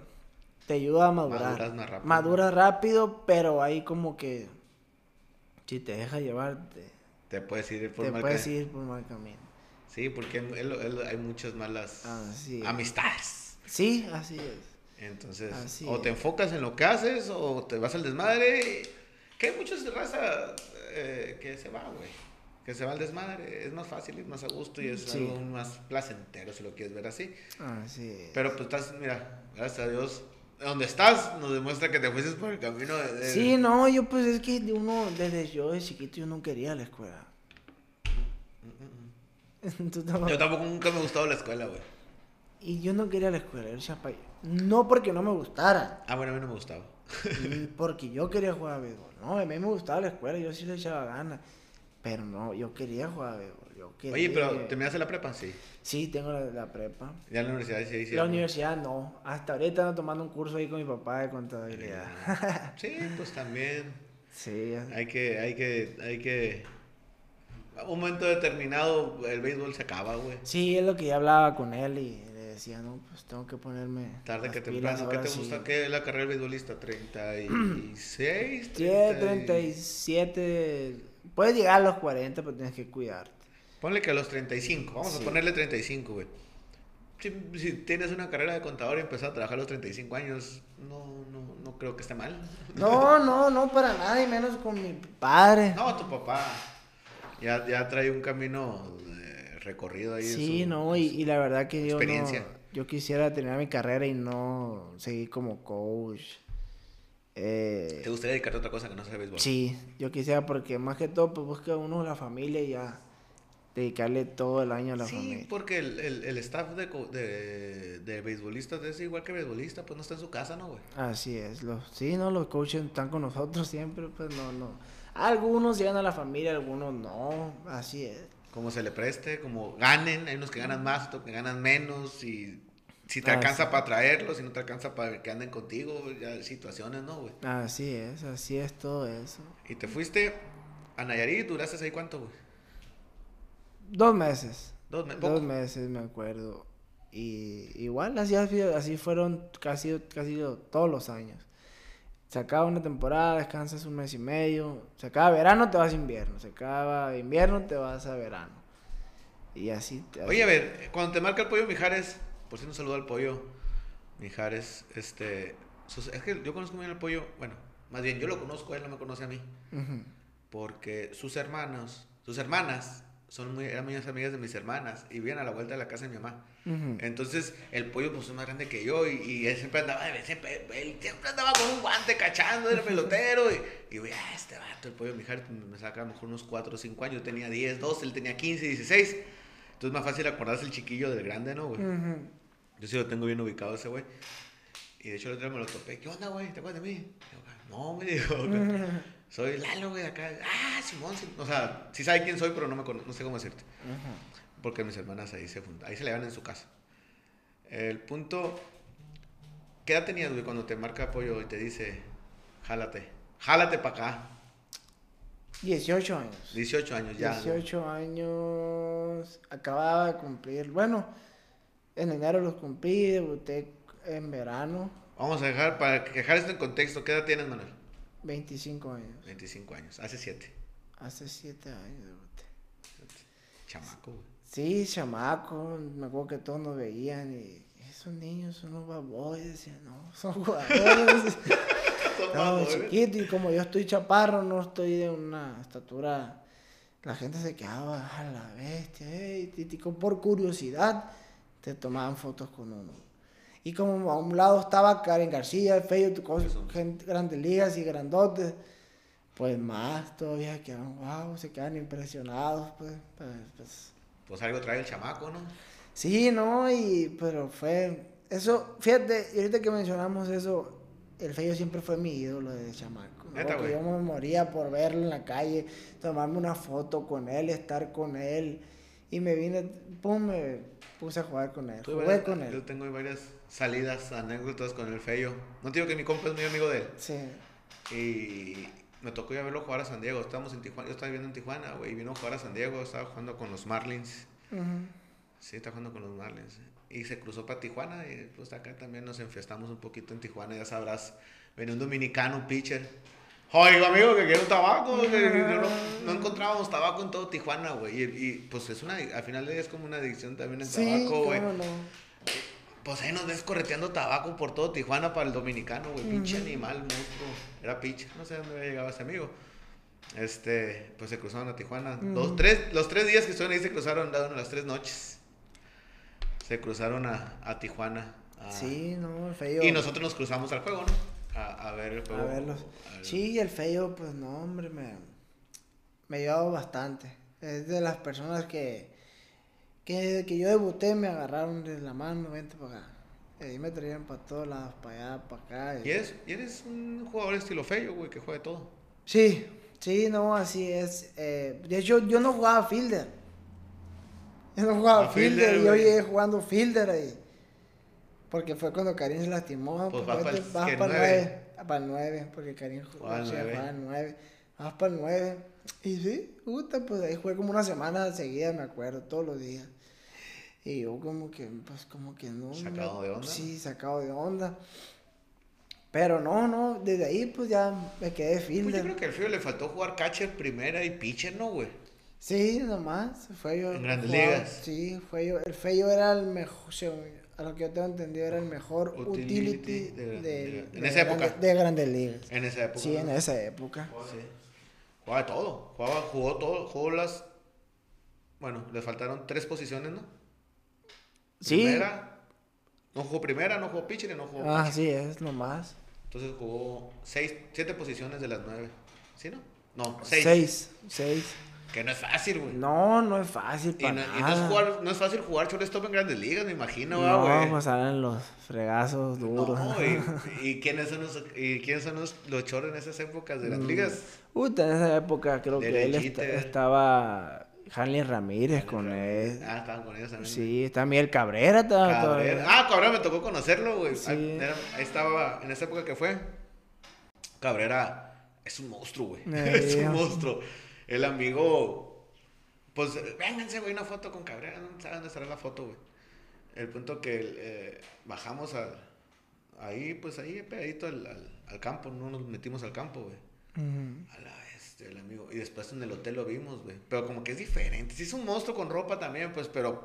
te ayuda a madurar. Maduras más rápido. Maduras rápido, pero ahí como que si te deja llevar, te, puedes ir por te mal puedes camino. ir por mal camino. Sí, porque él- él- hay muchas malas amistades. Sí, así es. Entonces, Así o te es. enfocas en lo que haces o te vas al desmadre. Que hay muchos de raza eh, que se va, güey. Que se va al desmadre. Es más fácil, es más a gusto y es Sí. algo más placentero si lo quieres ver así. Así es. Pero pues estás, mira, gracias a Dios, donde estás nos demuestra que te fuiste por el camino de... de- Sí, no, yo pues es que uno, desde yo de chiquito yo no quería la escuela. *laughs* Tú tampoco- Yo tampoco nunca me ha gustado la escuela, güey. Y yo no quería la escuela, yo decía, "Pa- no porque no me gustara, Ah, bueno, a mí no me gustaba. y porque yo quería jugar a béisbol. No, a mí me gustaba la escuela, yo sí le echaba ganas. Pero no, yo quería jugar a béisbol. Yo quería... Oye, pero ¿terminaste la prepa? Sí. Sí, tengo la, la prepa. Ya en la universidad sí, sí. la universidad no. Hasta ahorita ando tomando un curso ahí con mi papá de contabilidad. Sí, pues también. *laughs* sí, Hay que, hay que, hay que. A un momento determinado el béisbol se acaba, güey. sí, es lo que ya hablaba con él y le decía, no, pues tengo que ponerme. Tarde que temprano. ¿Qué te sí". gusta? ¿Qué es la carrera del beisbolista? *clears throat* ¿36? Sí, 30 y- 37. Puedes llegar a los 40, pero tienes que cuidarte. Ponle que a los 35. Vamos Sí. a ponerle 35, güey. Si, si tienes una carrera de contador y empezar a trabajar a los 35 años, no, no, no creo que esté mal. *laughs* No, no, no, para nada, y menos con mi padre. No, tu papá ya, ya trae un camino recorrido ahí. sí, su- no, y, y la verdad que yo no, yo quisiera terminar mi carrera y no seguir como coach. Eh, ¿Te gustaría dedicarte a otra cosa que no sea béisbol? sí, yo quisiera porque más que todo pues busca uno la familia y ya dedicarle todo el año a la Sí, familia. porque el, el, el staff de, de, de beisbolistas es igual que beisbolista, pues no está en su casa, ¿no, güey? Así es, los, sí, no, los coaches están con nosotros siempre, pues no, no. Algunos llegan a la familia, algunos no, así es. Como se le preste, como ganen, hay unos que ganan más, otros que ganan menos, y si te alcanza sí. para traerlos, si no te alcanza para que anden contigo, ya hay situaciones, ¿no, güey? Así es, así es todo eso. Y te fuiste a Nayarit, duraste ahí cuánto, güey? Dos meses. Dos, me- Dos poco. meses, me acuerdo. Y igual así, así fueron casi, casi todos los años. Se acaba una temporada, descansas un mes y medio. Se acaba verano, te vas a invierno. Se acaba invierno, te vas a verano. Y así. así- Oye, a ver, cuando te marca el pollo Mijares, por si no saludo al pollo Mijares, este, es que yo conozco bien al pollo, bueno, más bien yo lo conozco, él no me conoce a mí. Ujú. porque sus hermanos, sus hermanas, son muy, eran muy amigas de mis hermanas y vivían a la vuelta de la casa de mi mamá. Ujú. Entonces, el pollo pues es más grande que yo y, y él siempre andaba, siempre, él siempre andaba con un guante cachando, era pelotero y, y yo, ah, este vato, el pollo Mijares, pues, me saca a lo mejor unos 4 o 5 años, yo tenía 10, 12, él tenía 15, 16. Entonces, más fácil acordarse el chiquillo del grande, ¿no, güey? Ujú. Yo sí lo tengo bien ubicado ese güey. Y de hecho el otro día me lo topé. ¿Qué onda, güey? ¿Te acuerdas de mí? Yo, no, me dijo. Soy Lalo, güey, de acá. Ah, Simón, Simón. O sea, sí sabe quién soy, pero no, me no sé cómo decirte. Porque mis hermanas ahí se juntan. Ahí se le van en su casa. El punto... ¿Qué edad tenías, güey, cuando te marca apoyo y te dice, jálate? Jálate para acá. 18 años. 18 años ya. güey. 18 años. Acababa de cumplir. Bueno, en enero los cumplí. Debuté en verano. Vamos a dejar, para dejar esto en contexto, ¿qué edad tienes, Manuel? 25 años. 25 años. Hace 7. Hace 7 años. Chamaco, güey. Sí, chamaco. Me acuerdo que todos nos veían y. Esos niños son los baboys. Decían, no, son *laughs* jugadores. *laughs* No, chiquito. Y como yo estoy chaparro, no estoy de una estatura la gente se quedaba a la bestia, ey, y- y por curiosidad te tomaban fotos con uno. Y como a un lado estaba Karen García, el Feyo, gente, grandes ligas y grandotes, pues más todavía quedaban, wow, se quedan impresionados, pues, pues, pues. Pues algo trae el chamaco, ¿no? Sí, no, y, pero fue, eso, fíjate, y ahorita que mencionamos eso, el Feyo siempre fue mi ídolo de chamaco. Porque yo me moría por verlo en la calle, tomarme una foto con él, estar con él. Y me vine, pum, me puse a jugar con él. Jugué varias- con Yo él. tengo varias salidas, anécdotas con el Feyo. No te digo que mi compa es muy amigo de él. Sí. Y me tocó ir a verlo jugar a San Diego. Estábamos en Tijuana. Yo estaba viviendo en Tijuana, güey. Vino a jugar a San Diego. Estaba jugando con los Marlins. Sí, está jugando con los Marlins. Y se cruzó para Tijuana. Y pues acá también nos enfiestamos un poquito en Tijuana. Ya sabrás. Venía un dominicano, un pitcher. Oiga, amigo, que quiero tabaco. que- no, no encontrábamos tabaco en todo Tijuana, güey. Y, y, pues es una. Al final de día es como una adicción también el Sí, tabaco, güey. cómo no. Pues ahí nos ves correteando tabaco por todo Tijuana para el dominicano, güey. Pinche animal, monstruo. Era pinche. No sé dónde había llegado ese amigo. Este, pues se cruzaron a Tijuana. Dos, tres, los tres días que estuvieron ahí se cruzaron, las tres noches. Se cruzaron a, a Tijuana. a- Sí, no, el Feyo. Y nosotros nos cruzamos al juego, ¿no? A, a ver el juego. A verlos. Ver- Sí, el Feyo, pues no, hombre, me, me ayudó bastante. Es de las personas que, que desde que yo debuté me agarraron de la mano, vente para acá. Y ahí me traían para todos lados, para allá, para acá. Y eres, y eres un jugador estilo feo, güey, que juega de todo. Sí, sí, no, así es. Eh, de hecho, yo no jugaba fielder. Yo no jugaba Ah, fielder, fielder, yo llegué jugando fielder ahí. Porque fue cuando Karim se lastimó. Pues vas pa'l- vas ¿qué, para el nueve? 9. Para el 9, porque Karim jugaba al 9. Vas para el 9. Y sí, puta, pues ahí jugué como una semana seguida, me acuerdo, todos los días. Y yo como que, pues como que no. ¿Sacado no- de onda? Sí, sacado de onda. Pero no, no, desde ahí pues ya me quedé Pues yo creo que al feo le faltó jugar catcher primera y pitcher, ¿no, güey? Sí, nomás, fue yo. En Grandes jugaba- Ligas. Sí, fue yo. El Feyo era el mejor, a lo que yo tengo entendido, era el mejor Utility utility, de- de, de- en de esa época. De Grandes Ligas. En esa época. Sí, en esa época. Sí. Jugaba de todo. Jugaba, jugó todo. Jugó las. Bueno, le faltaron tres posiciones, ¿no? Sí. Primera. No jugó primera, no jugó pitcher y no jugó. Ah, sí, es nomás. Entonces jugó seis, siete posiciones de las nueve. ¿Sí, no? No, seis. Seis. Seis. Que no es fácil, güey. No, no es fácil Y, para no, y no es, jugar, no es fácil jugar shortstop en grandes ligas, me imagino, ¿verdad, No, güey. pues salen los fregazos duros. No, y, *laughs* y quiénes son los, y quiénes son los, los en esas épocas de las Mm. ligas. Puta, en esa época creo De que él estaba Hanley Ramírez con él. Ah, estaban con ellos también. Sí, también el Cabrera estaba Cabrera. Ah, Cabrera me tocó conocerlo, güey. Sí. Ahí, era- ahí estaba, en esa época que fue. Cabrera es un monstruo, güey. Eh, *laughs* es un Dios. monstruo. El amigo, pues, vénganse, güey, una foto con Cabrera. No saben dónde estará la foto, güey. El punto que eh, bajamos al, ahí, pues ahí pegadito al, al, al campo. No nos metimos al campo, güey. A la bestia, el amigo. Y después en el hotel lo vimos, güey. Pero como que es diferente. Sí es un monstruo con ropa también, pues, pero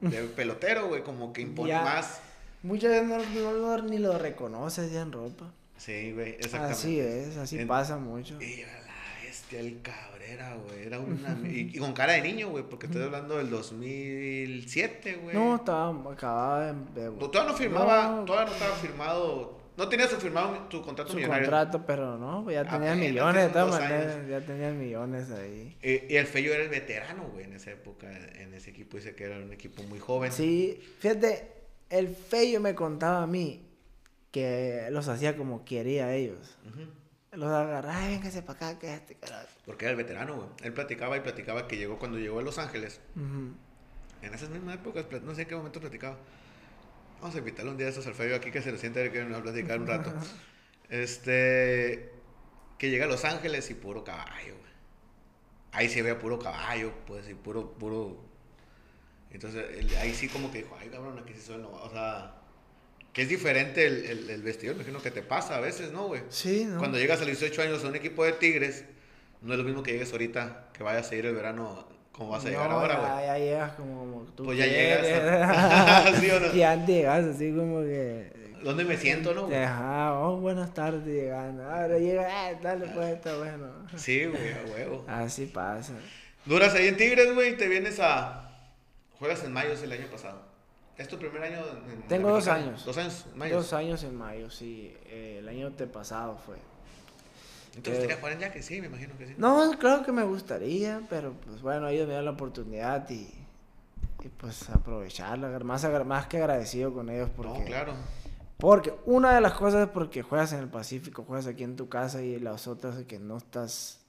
de *laughs* pelotero, güey. Como que impone Ya. más. Muchas veces no, ni lo reconoces ya en ropa. Sí, güey, exactamente. Así es, así En- pasa mucho. Y la bestia, el Cabrera, güey. Era una... y, y con cara de niño, güey, porque estoy hablando del 2007, güey. No, estaba, acababa de... Todavía no firmaba, No, todavía no estaba firmado. No tenías firmado tu contrato su millonario. contrato, pero no, pues ya tenía Apenas millones, de todas maneras, ya tenía millones ahí. Y, y el Feyo era el veterano, güey, en esa época, en ese equipo. Dice que era un equipo muy joven. Sí, fíjate, el Feyo me contaba a mí que los hacía como quería ellos. Ujú. Los agarraba, "Ay, véngase para acá, que este carajo. Porque era el veterano, güey. Él platicaba y platicaba que llegó cuando llegó a Los Ángeles. Ujú. En esas mismas épocas, no sé en qué momento platicaba. Vamos a invitarle un día a estos al Fabio aquí que se lo siente a que nos a platicar un rato. *laughs* Este. Que llega a Los Ángeles y puro caballo, güey. Ahí se ve puro caballo, pues, y puro, puro. Entonces, él- ahí sí como que dijo, ay, cabrón, aquí sí suena. O sea, que es diferente el, el, el vestidor, me imagino que te pasa a veces, ¿no, güey? Sí, ¿no? Cuando llegas a los 18 años a un equipo de Tigres, no es lo mismo que llegues ahorita, que vayas a ir el verano como vas a llegar No, ahora, ya, güey. ya llegas como, como tú Pues ya quieres. llegas. *laughs* *laughs* ¿Sí o no? Ya llegas así como que... ¿Dónde me siento, no? güey? Ajá, oh, buenas tardes llegando. Ahora llega, ah, dale pues, está bueno. Sí, güey, a huevo. Así pasa. Duras ahí en Tigres, güey, te vienes a... Juegas en mayo, es el año pasado. ¿Es tu primer año? En Tengo dos años. Dos años, mayo. Dos años en mayo, sí. Eh, el año pasado fue. Entonces, ¿te jugar en ya que sí? Me imagino que sí. No, claro que me gustaría, pero pues bueno, ellos me dan la oportunidad y, y pues aprovecharla. Más, más que agradecido con ellos porque... No, claro. Porque una de las cosas es porque juegas en el Pacífico, juegas aquí en tu casa y las otras es que no estás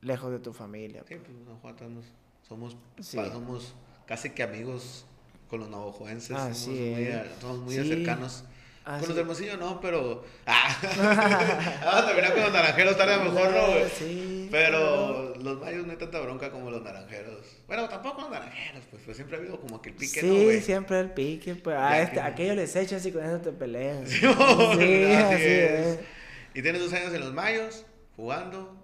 lejos de tu familia. Sí, pues no, Juan, estamos- somos, Sí. somos casi que amigos con los navajoenses. Somos muy, somos muy Sí. cercanos. Así- Con los de Hermosillo no, pero... Ah, *laughs* Vamos a terminar con los naranjeros tarde a lo mejor, ¿no, güey? Sí, Pero los mayos no hay tanta bronca como los naranjeros. Bueno, tampoco los naranjeros, pues, pues siempre ha habido como que el pique, ¿no, Sí, güey? siempre el pique, pues Ya a que este, no. aquello les echas y con eso te peleas. Sí, *laughs* Sí, así, así es. es. Y tienes dos años en los mayos, jugando.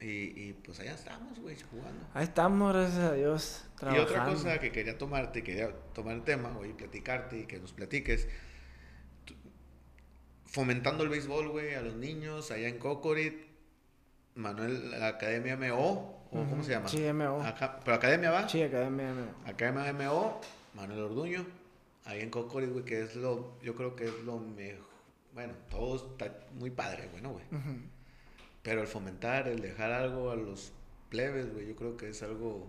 Y, y pues allá estamos, güey, jugando. Ahí estamos, gracias a Dios, Y trabajando. otra cosa que quería tomarte, quería tomar el tema, güey, y platicarte y que nos platiques. Fomentando el béisbol, güey, a los niños allá en Cocorit. Manuel, la Academia MO, o ¿cómo Ujú, se llama? sí, MO. Acá- ¿Pero Academia va? Sí, academia. me- Academia MO, Manuel Orduño, ahí en Cocorit, güey, que es lo, yo creo que es lo mejor. Bueno, todo está muy padre, güey, ¿no, güey? Ujú. Pero el fomentar, el dejar algo a los plebes, güey, yo creo que es algo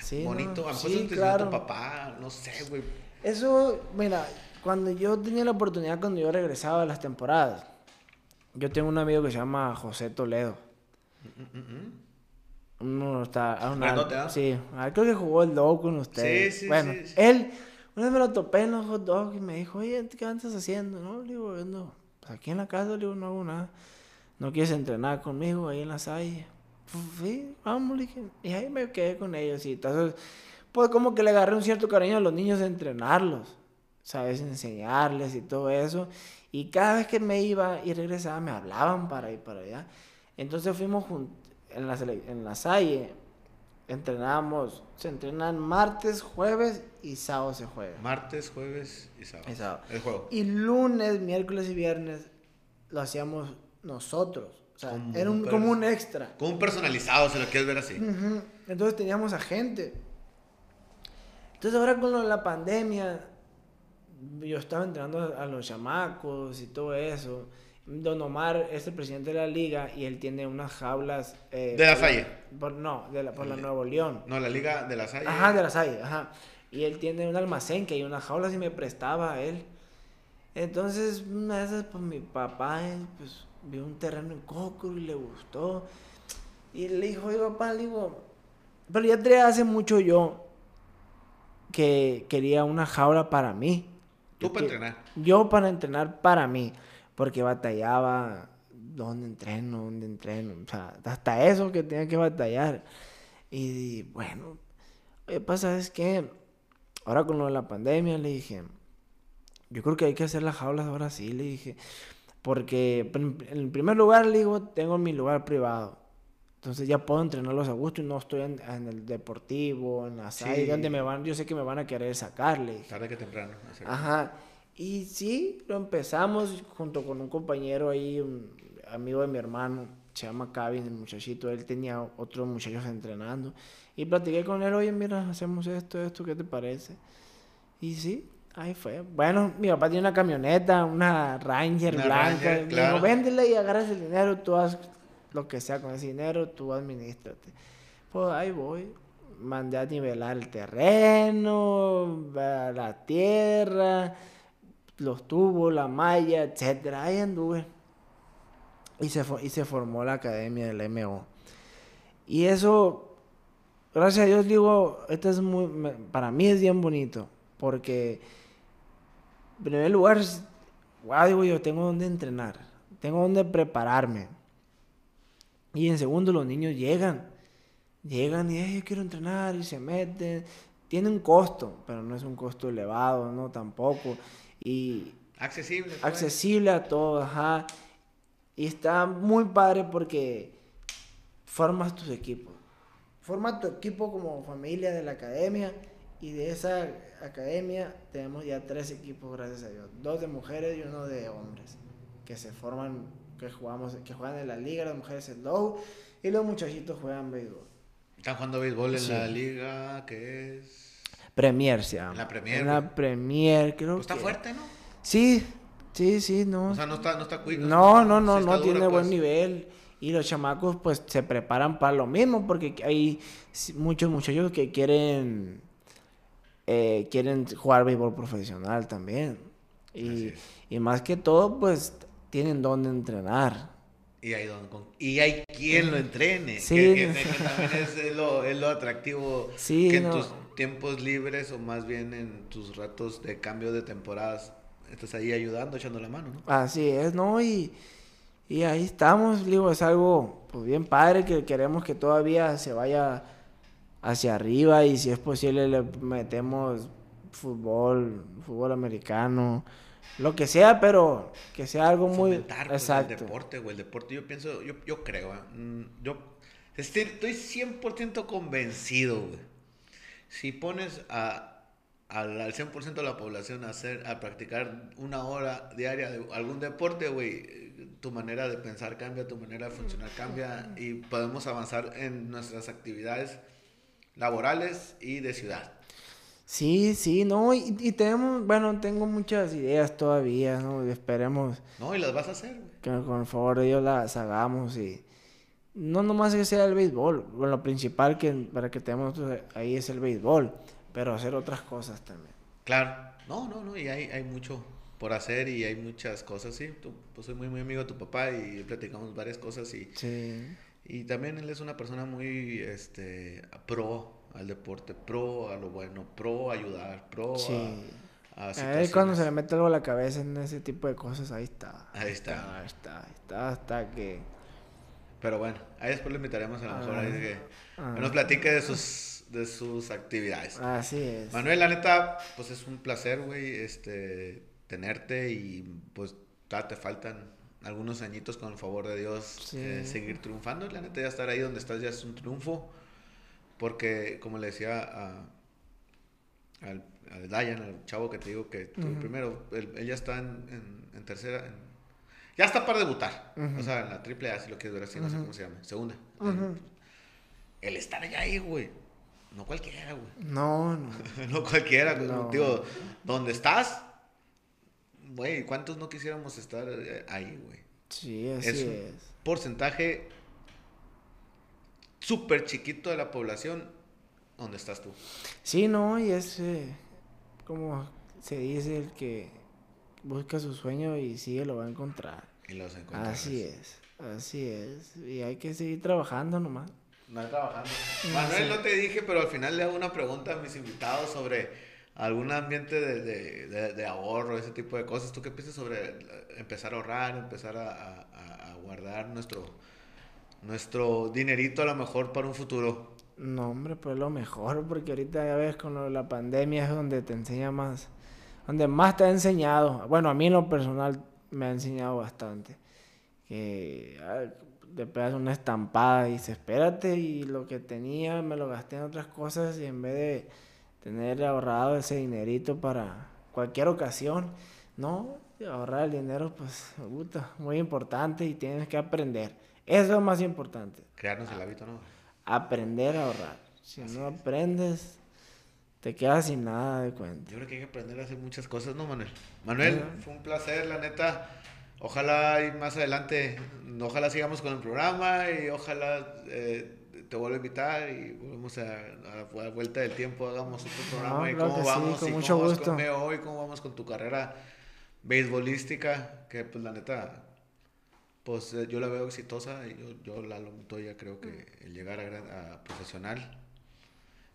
Sí, bonito. no, A lo mejor sí, claro. papá, no sé, güey. Eso, mira, cuando yo tenía la oportunidad, cuando yo regresaba a las temporadas, yo tengo un amigo que se llama José Toledo. Mm, mm, mm. Uno está. Grandote, ¿ah? Sí, ah, creo que jugó el dog con ustedes. Sí, sí, bueno, sí, sí. él, una vez me lo topé en los hot dogs y me dijo, oye, ¿qué andas haciendo? No, le digo, ando pues aquí en la casa, le digo, no hago nada. ¿No quieres entrenar conmigo ahí en la salle? Pues, sí, vamos, le dije. Y ahí me quedé con ellos y entonces, pues como que le agarré un cierto cariño a los niños de entrenarlos, ¿sabes? Enseñarles y todo eso. Y cada vez que me iba y regresaba me hablaban para ir para allá. Entonces fuimos en la, en la Salle, entrenábamos, se entrenan martes, jueves y sábado se juega. Martes, jueves y sábado. Y sábado. El juego. Y lunes, miércoles y viernes lo hacíamos nosotros. O sea, Como era un, un como un extra. Como un personalizado, si lo quieres ver así. Ujú. Entonces teníamos a gente. Entonces ahora con la pandemia, yo estaba entrenando a, los chamacos y todo eso. Don Omar es el presidente de la liga y él tiene unas jaulas... eh, De la Salle. por- no, de la, por la Nuevo León. No, la Liga de la Salle. Ajá, de la Salle, ajá. Y él tiene un almacén que hay unas jaulas y me prestaba a él. Entonces, una de esas, pues mi papá pues, vio un terreno en Coco y le gustó. Y le dijo, oye papá, le digo, pero ya hace mucho yo que quería una jaula para mí. Tú Yo para entrenar. Yo para entrenar para mí, porque batallaba dónde entreno, dónde entreno, o sea, hasta eso que tenía que batallar. Y bueno, oye, pasa es que ahora con lo de la pandemia le dije, yo creo que hay que hacer las jaulas ahora sí, le dije, porque en primer lugar le digo, tengo mi lugar privado. Entonces ya puedo entrenarlos a gusto y no estoy en, en el deportivo, en la Sí. salle, donde me van, yo sé que me van a querer sacar, le dije. Tarde que temprano. Ajá. Y sí, lo empezamos junto con un compañero ahí, un amigo de mi hermano, se llama Kevin, el muchachito, él tenía otros muchachos entrenando. Y platiqué con él, oye, mira, hacemos esto, esto, ¿qué te parece? Y sí, ahí fue. Bueno, mi papá tiene una camioneta, una Ranger Una blanca. Ranger, claro. dijo, véndela y agarras el dinero, tú haz lo que sea con ese dinero, tú administrate. Pues ahí voy. Mandé a nivelar el terreno, la tierra, los tubos, la malla, etcétera. Ahí anduve. Y se, y se formó la academia del MO. Y eso, gracias a Dios, digo, esto es muy, para mí es bien bonito. Porque, en primer lugar, digo yo, tengo donde entrenar, tengo donde prepararme. Y en segundo, los niños llegan. Llegan y, "Ay, yo quiero entrenar y se meten. Tiene un costo, pero no es un costo elevado, ¿no? Tampoco. Y Accesible. pues. accesible a todos, ajá. Y está muy padre porque formas tus equipos. Forma tu equipo como familia de la academia y de esa academia tenemos ya tres equipos, gracias a Dios. Dos de mujeres y uno de hombres que se forman, que jugamos, que juegan en la liga, las mujeres el low y los muchachitos juegan béisbol. Están jugando béisbol en la liga que es... Premier se llama. En la Premier, En la. Premier, creo Pues está que- fuerte, ¿no? Sí, sí, sí, no. O sea, no está, no está quick, No, no, no, no tiene pues. buen nivel. Y los chamacos pues se preparan para lo mismo porque hay muchos muchachos que quieren eh, quieren jugar béisbol profesional también. Y, y más que todo pues tienen donde entrenar. Y hay, don- y hay quien lo entrene. Sí. Que, que- que también es, es lo, es lo atractivo. Sí, que en no. tus tiempos libres o más bien en tus ratos de cambio de temporadas estás ahí ayudando, echando la mano, ¿no? Así es, ¿no? Y, y ahí estamos, digo, es algo pues bien padre que queremos que todavía se vaya hacia arriba y si es posible le metemos fútbol, fútbol americano, lo que sea, pero que sea algo muy Fomentar, pues, exacto. el deporte, güey. El deporte, yo pienso, yo, yo creo, ¿eh? Mm, yo estoy, estoy 100% convencido, güey. Si pones a, al, al 100% de la población a, hacer, a practicar una hora diaria de algún deporte, güey, tu manera de pensar cambia, tu manera de funcionar cambia y podemos avanzar en nuestras actividades laborales y de ciudad. Sí, sí, no, y, y tenemos, bueno, tengo muchas ideas todavía, ¿no? Esperemos No, y las vas a hacer, güey. que con el favor de Dios las hagamos y no nomás que sea el béisbol, bueno, lo principal que para que tenemos nosotros ahí es el béisbol, pero hacer otras cosas también. Claro. No, no, no, y hay, hay mucho por hacer y hay muchas cosas, sí. Tú- pues soy muy, muy amigo de tu papá y platicamos varias cosas y, Sí. y también él es una persona muy, este, pro al deporte, pro a lo bueno, pro a ayudar, pro Sí. a, a él cuando se le mete algo a la cabeza en ese tipo de cosas, ahí está. Ahí está. Ahí está, ahí está, hasta que... Pero bueno, ahí después le invitaremos a lo mejor ahí que, Ah. nos platique de sus, de sus actividades. Así es. Manuel, la neta, pues es un placer, güey, este, tenerte y pues te faltan algunos añitos con el favor de Dios Sí. eh, seguir triunfando. La neta, ya estar ahí donde estás ya es un triunfo, porque como le decía a, al, al Dayan, al chavo que te digo que Ujú. primero, él, él ya está en, en- en tercera, en- ya está para debutar, Ujú. o sea, en la triple A, si lo quieres ver así, no sé cómo se llama, segunda. El estar allá ahí, güey, no cualquiera, güey. No, no. *laughs* No cualquiera, güey. No. Tío, ¿dónde estás? Güey, ¿cuántos no quisiéramos estar eh, ahí, güey? Sí, así Es un es. porcentaje súper chiquito de la población donde estás tú. Sí, no, y es eh, como se dice, el que busca su sueño y sigue lo va a encontrar. Y los encontrarás. Así es, así es. Y hay que seguir trabajando nomás. No trabajando. Manuel, no te dije, pero al final le hago una pregunta a mis invitados sobre algún ambiente de, de, de- de ahorro, ese tipo de cosas. ¿Tú qué piensas sobre empezar a ahorrar, empezar a- a- a guardar nuestro, nuestro dinerito a lo mejor para un futuro? No, hombre, pues lo mejor, porque ahorita ya ves con lo de la pandemia es donde te enseña más, donde más te ha enseñado. Bueno, a mí en lo personal me ha enseñado bastante. Que ah, te pegas una estampada y dices, espérate, y lo que tenía me lo gasté en otras cosas y en vez de tener ahorrado ese dinerito para cualquier ocasión, no, ahorrar el dinero, pues, puta, muy importante y tienes que aprender. Eso es lo más importante Crearnos el hábito, ¿no? aprender a ahorrar. Si Así no es. aprendes, te quedas sin nada de cuenta. Yo creo que hay que aprender a hacer muchas cosas, ¿no, Manuel? Manuel, fue un placer, la neta. Ojalá y más adelante, ojalá sigamos con el programa y ojalá eh, te vuelva a invitar y volvemos a, a la vuelta del tiempo, hagamos otro programa y cómo que sí, vamos con y mucho cómo vas gusto. con Meo y cómo vamos con tu carrera beisbolística, que pues la neta, pues eh, yo la veo exitosa y yo, yo Lalo Montoya creo que el llegar a, gran- a profesional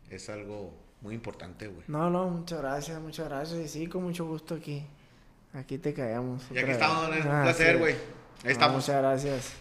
es algo muy importante, güey. No, no, muchas gracias, muchas gracias. Y sí, con mucho gusto aquí. Aquí te caemos. Y aquí vez. estamos, es un Ah, placer, sí. güey. Ahí No, estamos. Muchas gracias.